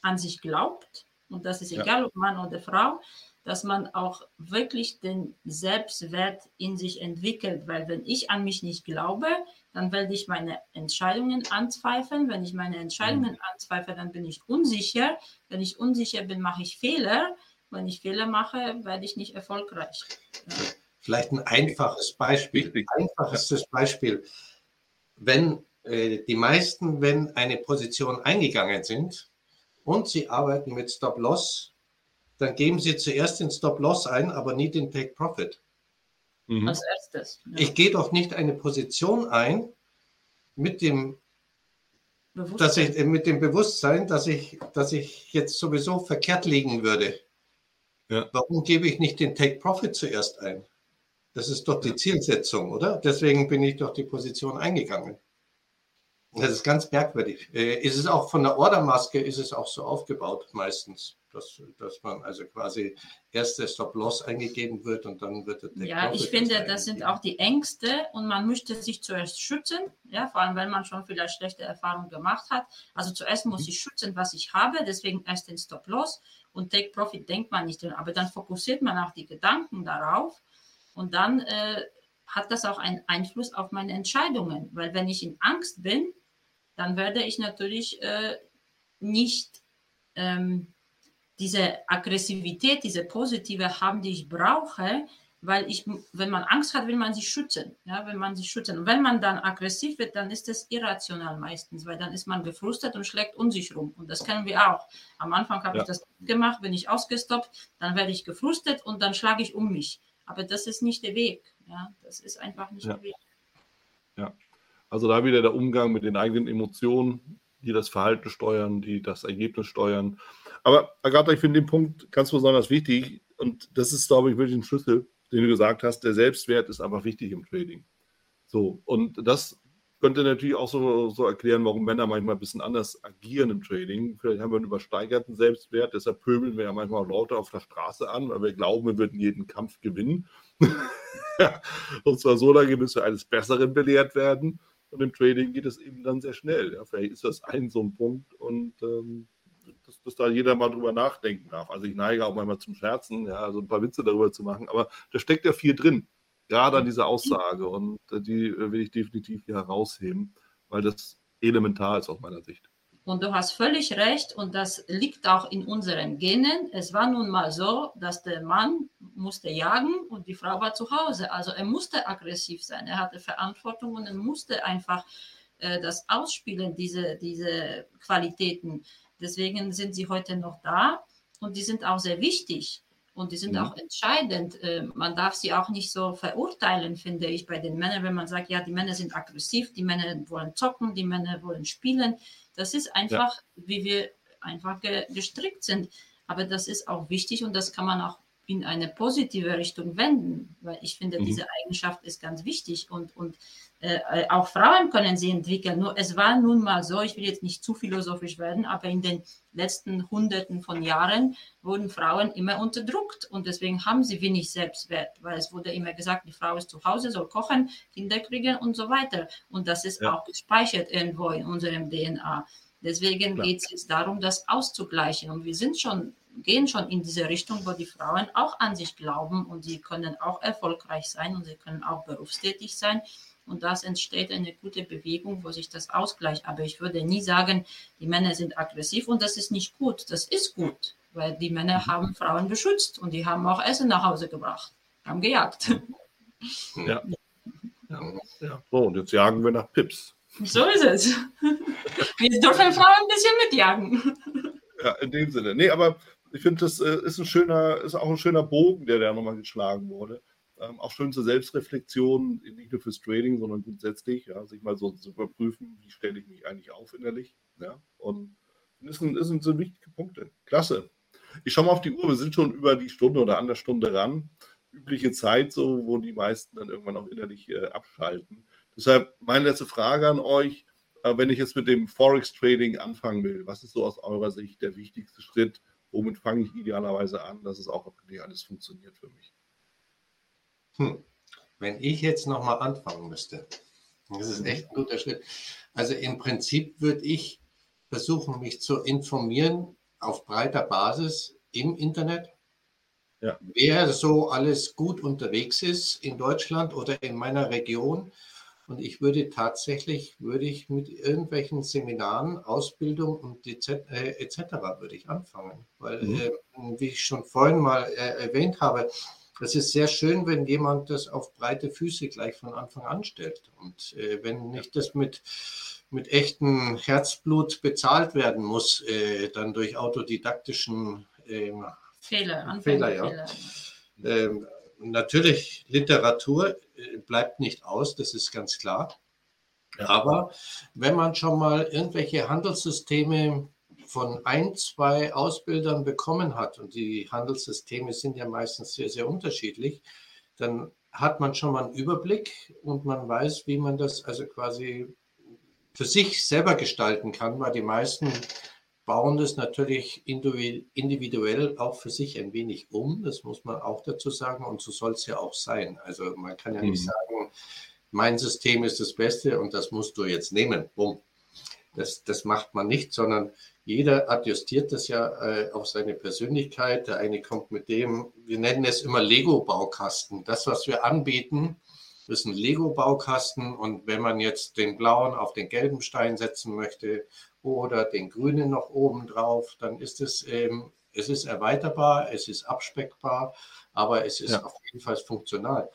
an sich glaubt und das ist egal, ja. ob Mann oder Frau, dass man auch wirklich den Selbstwert in sich entwickelt. Weil wenn ich an mich nicht glaube, dann werde ich meine Entscheidungen anzweifeln. Wenn ich meine Entscheidungen mhm. anzweifle, dann bin ich unsicher. Wenn ich unsicher bin, mache ich Fehler. Wenn ich Fehler mache, werde ich nicht erfolgreich. Ja. Vielleicht ein einfaches Beispiel. Einfachstes Beispiel. Wenn äh, die meisten, wenn eine Position eingegangen sind, und Sie arbeiten mit Stop-Loss, dann geben Sie zuerst den Stop-Loss ein, aber nie den Take-Profit. Mhm. Als erstes. Ja. Ich gehe doch nicht eine Position ein mit dem, dass ich, mit dem Bewusstsein, dass ich, dass ich jetzt sowieso verkehrt liegen würde. Ja. Warum gebe ich nicht den Take-Profit zuerst ein? Das ist doch die Zielsetzung, oder? Deswegen bin ich doch die Position eingegangen. Das ist ganz merkwürdig. Äh, ist es auch von der Ordermaske, ist es auch so aufgebaut meistens, dass, dass man also quasi erst der Stop-Loss eingegeben wird und dann wird der Ja, ich finde, das sind auch die Ängste und man möchte sich zuerst schützen, ja, vor allem wenn man schon vielleicht schlechte Erfahrungen gemacht hat. Also zuerst muss mhm. ich schützen, was ich habe, deswegen erst den Stop-Loss und Take Profit denkt man nicht drin, aber dann fokussiert man auch die Gedanken darauf und dann äh, hat das auch einen Einfluss auf meine Entscheidungen, weil wenn ich in Angst bin, dann werde ich natürlich äh, nicht ähm, diese Aggressivität, diese positive haben, die ich brauche, weil ich, wenn man Angst hat, will man sich schützen, ja, wenn man sich schützen. Und wenn man dann aggressiv wird, dann ist das irrational meistens, weil dann ist man gefrustet und schlägt um sich rum. Und das kennen wir auch. Am Anfang habe ja. ich das gemacht, bin ich ausgestoppt, dann werde ich gefrustet und dann schlage ich um mich. Aber das ist nicht der Weg. Ja, das ist einfach nicht ja. der Weg. Ja. Also da wieder der Umgang mit den eigenen Emotionen, die das Verhalten steuern, die das Ergebnis steuern. Aber Agatha, ich finde den Punkt ganz besonders wichtig und das ist, glaube ich, wirklich ein Schlüssel, den du gesagt hast. Der Selbstwert ist einfach wichtig im Trading. So, und das könnte natürlich auch so, so erklären, warum Männer manchmal ein bisschen anders agieren im Trading. Vielleicht haben wir einen übersteigerten Selbstwert, deshalb pöbeln wir ja manchmal Leute auf der Straße an, weil wir glauben, wir würden jeden Kampf gewinnen. und zwar so lange, bis wir eines Besseren belehrt werden. Und im Trading geht es eben dann sehr schnell. Ja, vielleicht ist das ein so ein Punkt und ähm, dass, dass, da jeder mal drüber nachdenken darf. Also ich neige auch manchmal zum Scherzen, ja, so ein paar Witze darüber zu machen, aber da steckt ja viel drin, gerade an dieser Aussage und äh, die äh, will ich definitiv hier herausheben, weil das elementar ist aus meiner Sicht. Und du hast völlig recht und das liegt auch in unseren Genen. Es war nun mal so, dass der Mann musste jagen und die Frau war zu Hause. Also er musste aggressiv sein, er hatte Verantwortung und er musste einfach äh, das ausspielen, diese, diese Qualitäten. Deswegen sind sie heute noch da und die sind auch sehr wichtig. Und die sind mhm. auch entscheidend. Äh, man darf sie auch nicht so verurteilen, finde ich, bei den Männern, wenn man sagt, ja, die Männer sind aggressiv, die Männer wollen zocken, die Männer wollen spielen. Das ist einfach, ja. wie wir einfach gestrickt sind. Aber das ist auch wichtig und das kann man auch in eine positive Richtung wenden, weil ich finde, mhm. diese Eigenschaft ist ganz wichtig und, und äh, auch Frauen können sie entwickeln. Nur es war nun mal so, ich will jetzt nicht zu philosophisch werden, aber in den letzten Hunderten von Jahren wurden Frauen immer unterdrückt und deswegen haben sie wenig Selbstwert, weil es wurde immer gesagt, die Frau ist zu Hause, soll kochen, Kinder kriegen und so weiter. Und das ist ja. auch gespeichert irgendwo in unserem DNA. Deswegen geht es jetzt darum, das auszugleichen. Und wir sind schon gehen schon in diese Richtung, wo die Frauen auch an sich glauben und sie können auch erfolgreich sein und sie können auch berufstätig sein. Und das entsteht eine gute Bewegung, wo sich das ausgleicht. Aber ich würde nie sagen, die Männer sind aggressiv und das ist nicht gut. Das ist gut, weil die Männer mhm. haben Frauen beschützt und die haben auch Essen nach Hause gebracht, haben gejagt. Ja. ja. ja. So, und jetzt jagen wir nach Pips. So ist es. Wir dürfen Frauen ein bisschen mitjagen. Ja, in dem Sinne. Nee, aber ich finde, das äh, ist ein schöner, ist auch ein schöner Bogen, der da nochmal geschlagen wurde. Ähm, auch schön zur Selbstreflexion, nicht nur fürs Trading, sondern grundsätzlich, ja, sich mal so zu überprüfen, wie stelle ich mich eigentlich auf innerlich. Ja, und das sind, das sind so wichtige Punkte. Klasse. Ich schaue mal auf die Uhr, wir sind schon über die Stunde oder andere Stunde ran. Übliche Zeit, so, wo die meisten dann irgendwann auch innerlich äh, abschalten. Deshalb meine letzte Frage an euch. Äh, wenn ich jetzt mit dem Forex-Trading anfangen will, was ist so aus eurer Sicht der wichtigste Schritt, womit fange ich idealerweise an, dass es auch wirklich alles funktioniert für mich? Hm. Wenn ich jetzt nochmal anfangen müsste, das ist echt ein guter Schritt. Also im Prinzip würde ich versuchen, mich zu informieren auf breiter Basis im Internet, ja. wer so alles gut unterwegs ist in Deutschland oder in meiner Region und ich würde tatsächlich, würde ich mit irgendwelchen Seminaren, Ausbildung und etc. Äh, würde ich anfangen. Weil, mhm. äh, wie ich schon vorhin mal äh, erwähnt habe, es ist sehr schön, wenn jemand das auf breite Füße gleich von Anfang an stellt. Und äh, wenn nicht das mit, mit echtem Herzblut bezahlt werden muss, äh, dann durch autodidaktischen ähm, Fehler, Fehler, ja. Fehler. Ähm, natürlich, Literatur bleibt nicht aus, das ist ganz klar. Ja. Aber wenn man schon mal irgendwelche Handelssysteme von ein, zwei Ausbildern bekommen hat, und die Handelssysteme sind ja meistens sehr, sehr unterschiedlich, dann hat man schon mal einen Überblick und man weiß, wie man das also quasi für sich selber gestalten kann, weil die meisten bauen das natürlich individuell auch für sich ein wenig um. Das muss man auch dazu sagen. Und so soll es ja auch sein. Also man kann ja nicht mhm. sagen, mein System ist das Beste und das musst du jetzt nehmen. Bumm. Das, das macht man nicht, sondern jeder adjustiert das ja äh, auf seine Persönlichkeit. Der eine kommt mit dem, wir nennen es immer Lego-Baukasten. Das, was wir anbieten, ist ein Lego-Baukasten. Und wenn man jetzt den blauen auf den gelben Stein setzen möchte oder den grünen noch oben drauf, dann ist es, ähm, es ist erweiterbar, es ist abspeckbar, aber es ist ja. auf jeden Fall funktional.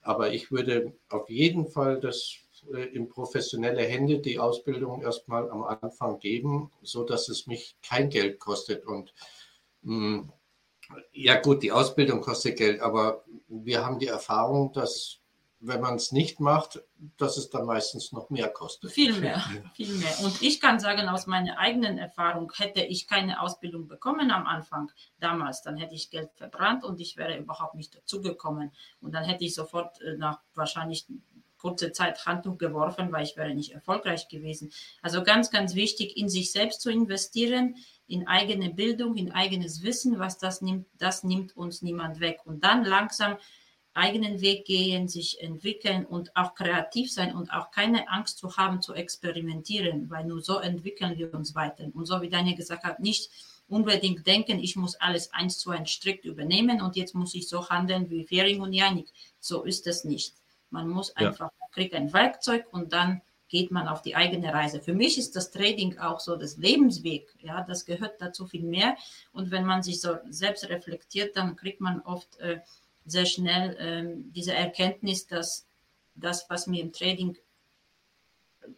Aber ich würde auf jeden Fall das äh, in professionelle Hände die Ausbildung erstmal am Anfang geben, so dass es mich kein Geld kostet. Und mh, mm, ja gut, die Ausbildung kostet Geld, aber wir haben die Erfahrung, dass wenn man es nicht macht, dass es dann meistens noch mehr kostet. Viel mehr, viel mehr. Und ich kann sagen, aus meiner eigenen Erfahrung, hätte ich keine Ausbildung bekommen am Anfang damals, dann hätte ich Geld verbrannt und ich wäre überhaupt nicht dazugekommen. Und dann hätte ich sofort äh, nach wahrscheinlich kurze Zeit Handtuch geworfen, weil ich wäre nicht erfolgreich gewesen. Also ganz, ganz wichtig, in sich selbst zu investieren, in eigene Bildung, in eigenes Wissen, was das nimmt, das nimmt uns niemand weg. Und dann langsam eigenen Weg gehen, sich entwickeln und auch kreativ sein und auch keine Angst zu haben, zu experimentieren, weil nur so entwickeln wir uns weiter. Und so wie Daniel gesagt hat, nicht unbedingt denken, ich muss alles eins zu eins strikt übernehmen und jetzt muss ich so handeln wie Fering und Janik. So ist es nicht. Man muss einfach, ja. kriegt ein Werkzeug und dann geht man auf die eigene Reise. Für mich ist das Trading auch so das Lebensweg. Ja, das gehört dazu viel mehr. Und wenn man sich so selbst reflektiert, dann kriegt man oft äh, sehr schnell äh, diese Erkenntnis, dass das, was mir im Trading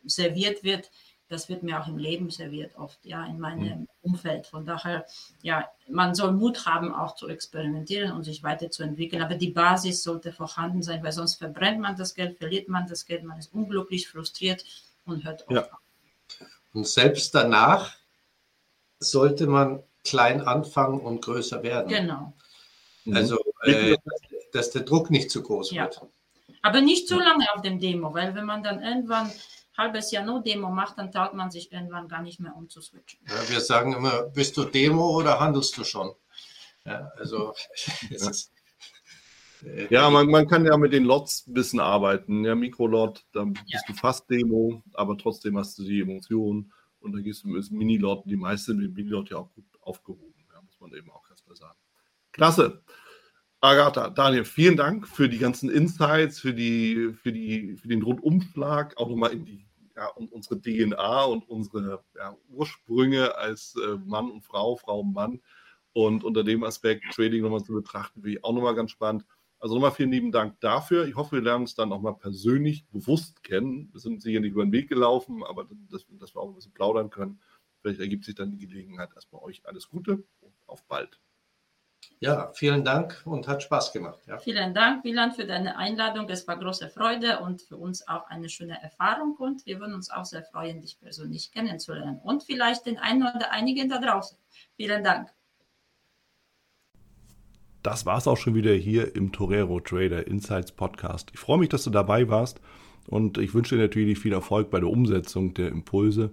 serviert wird, das wird mir auch im Leben serviert, oft, ja, in meinem mhm. Umfeld. Von daher, ja, man soll Mut haben, auch zu experimentieren und sich weiterzuentwickeln. Aber die Basis sollte vorhanden sein, weil sonst verbrennt man das Geld, verliert man das Geld, man ist unglücklich, frustriert und hört auf. Ja. Und selbst danach sollte man klein anfangen und größer werden. Genau. Also, äh, dass der Druck nicht zu groß ja. wird. Aber nicht zu lange auf dem Demo, weil wenn man dann irgendwann halbes Jahr nur Demo macht, dann traut man sich irgendwann gar nicht mehr umzuswitchen. Ja, wir sagen immer, bist du Demo oder handelst du schon? Ja, also ja. Ist, äh, ja, man, man, kann ja mit den Lots ein bisschen arbeiten. Ja, Mikrolot, dann bist ja. du fast Demo, aber trotzdem hast du die Emotionen und dann gehst du mit Mini-Lot. Die meisten sind mit Mini-Lot ja auch gut aufgehoben, ja, muss man eben auch erstmal sagen. Klasse. Agatha, Daniel, vielen Dank für die ganzen Insights, für, die, für, die, für den Rundumschlag, auch nochmal in die, ja, unsere DNA und unsere ja, Ursprünge als äh, Mann und Frau, Frau und Mann. Und unter dem Aspekt Trading nochmal zu betrachten, wie auch nochmal ganz spannend. Also nochmal vielen lieben Dank dafür. Ich hoffe, wir lernen uns dann auch mal persönlich bewusst kennen. Wir sind sicher nicht über den Weg gelaufen, aber dass, dass wir auch ein bisschen plaudern können. Vielleicht ergibt sich dann die Gelegenheit. Erstmal euch alles Gute und auf bald. Ja, vielen Dank und hat Spaß gemacht. Ja. Vielen Dank, Wieland, für deine Einladung. Es war große Freude und für uns auch eine schöne Erfahrung. Und wir würden uns auch sehr freuen, dich persönlich kennenzulernen und vielleicht den einen oder einigen da draußen. Vielen Dank. Das war es auch schon wieder hier im Torero Trader Insights Podcast. Ich freue mich, dass du dabei warst und ich wünsche dir natürlich viel Erfolg bei der Umsetzung der Impulse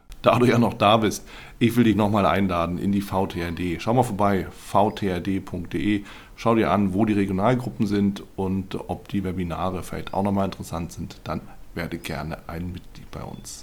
Da du ja noch da bist, ich will dich nochmal einladen in die VTRD. Schau mal vorbei, vtrd.de. Schau dir an, wo die Regionalgruppen sind und ob die Webinare vielleicht auch nochmal interessant sind. Dann werde gerne ein Mitglied bei uns.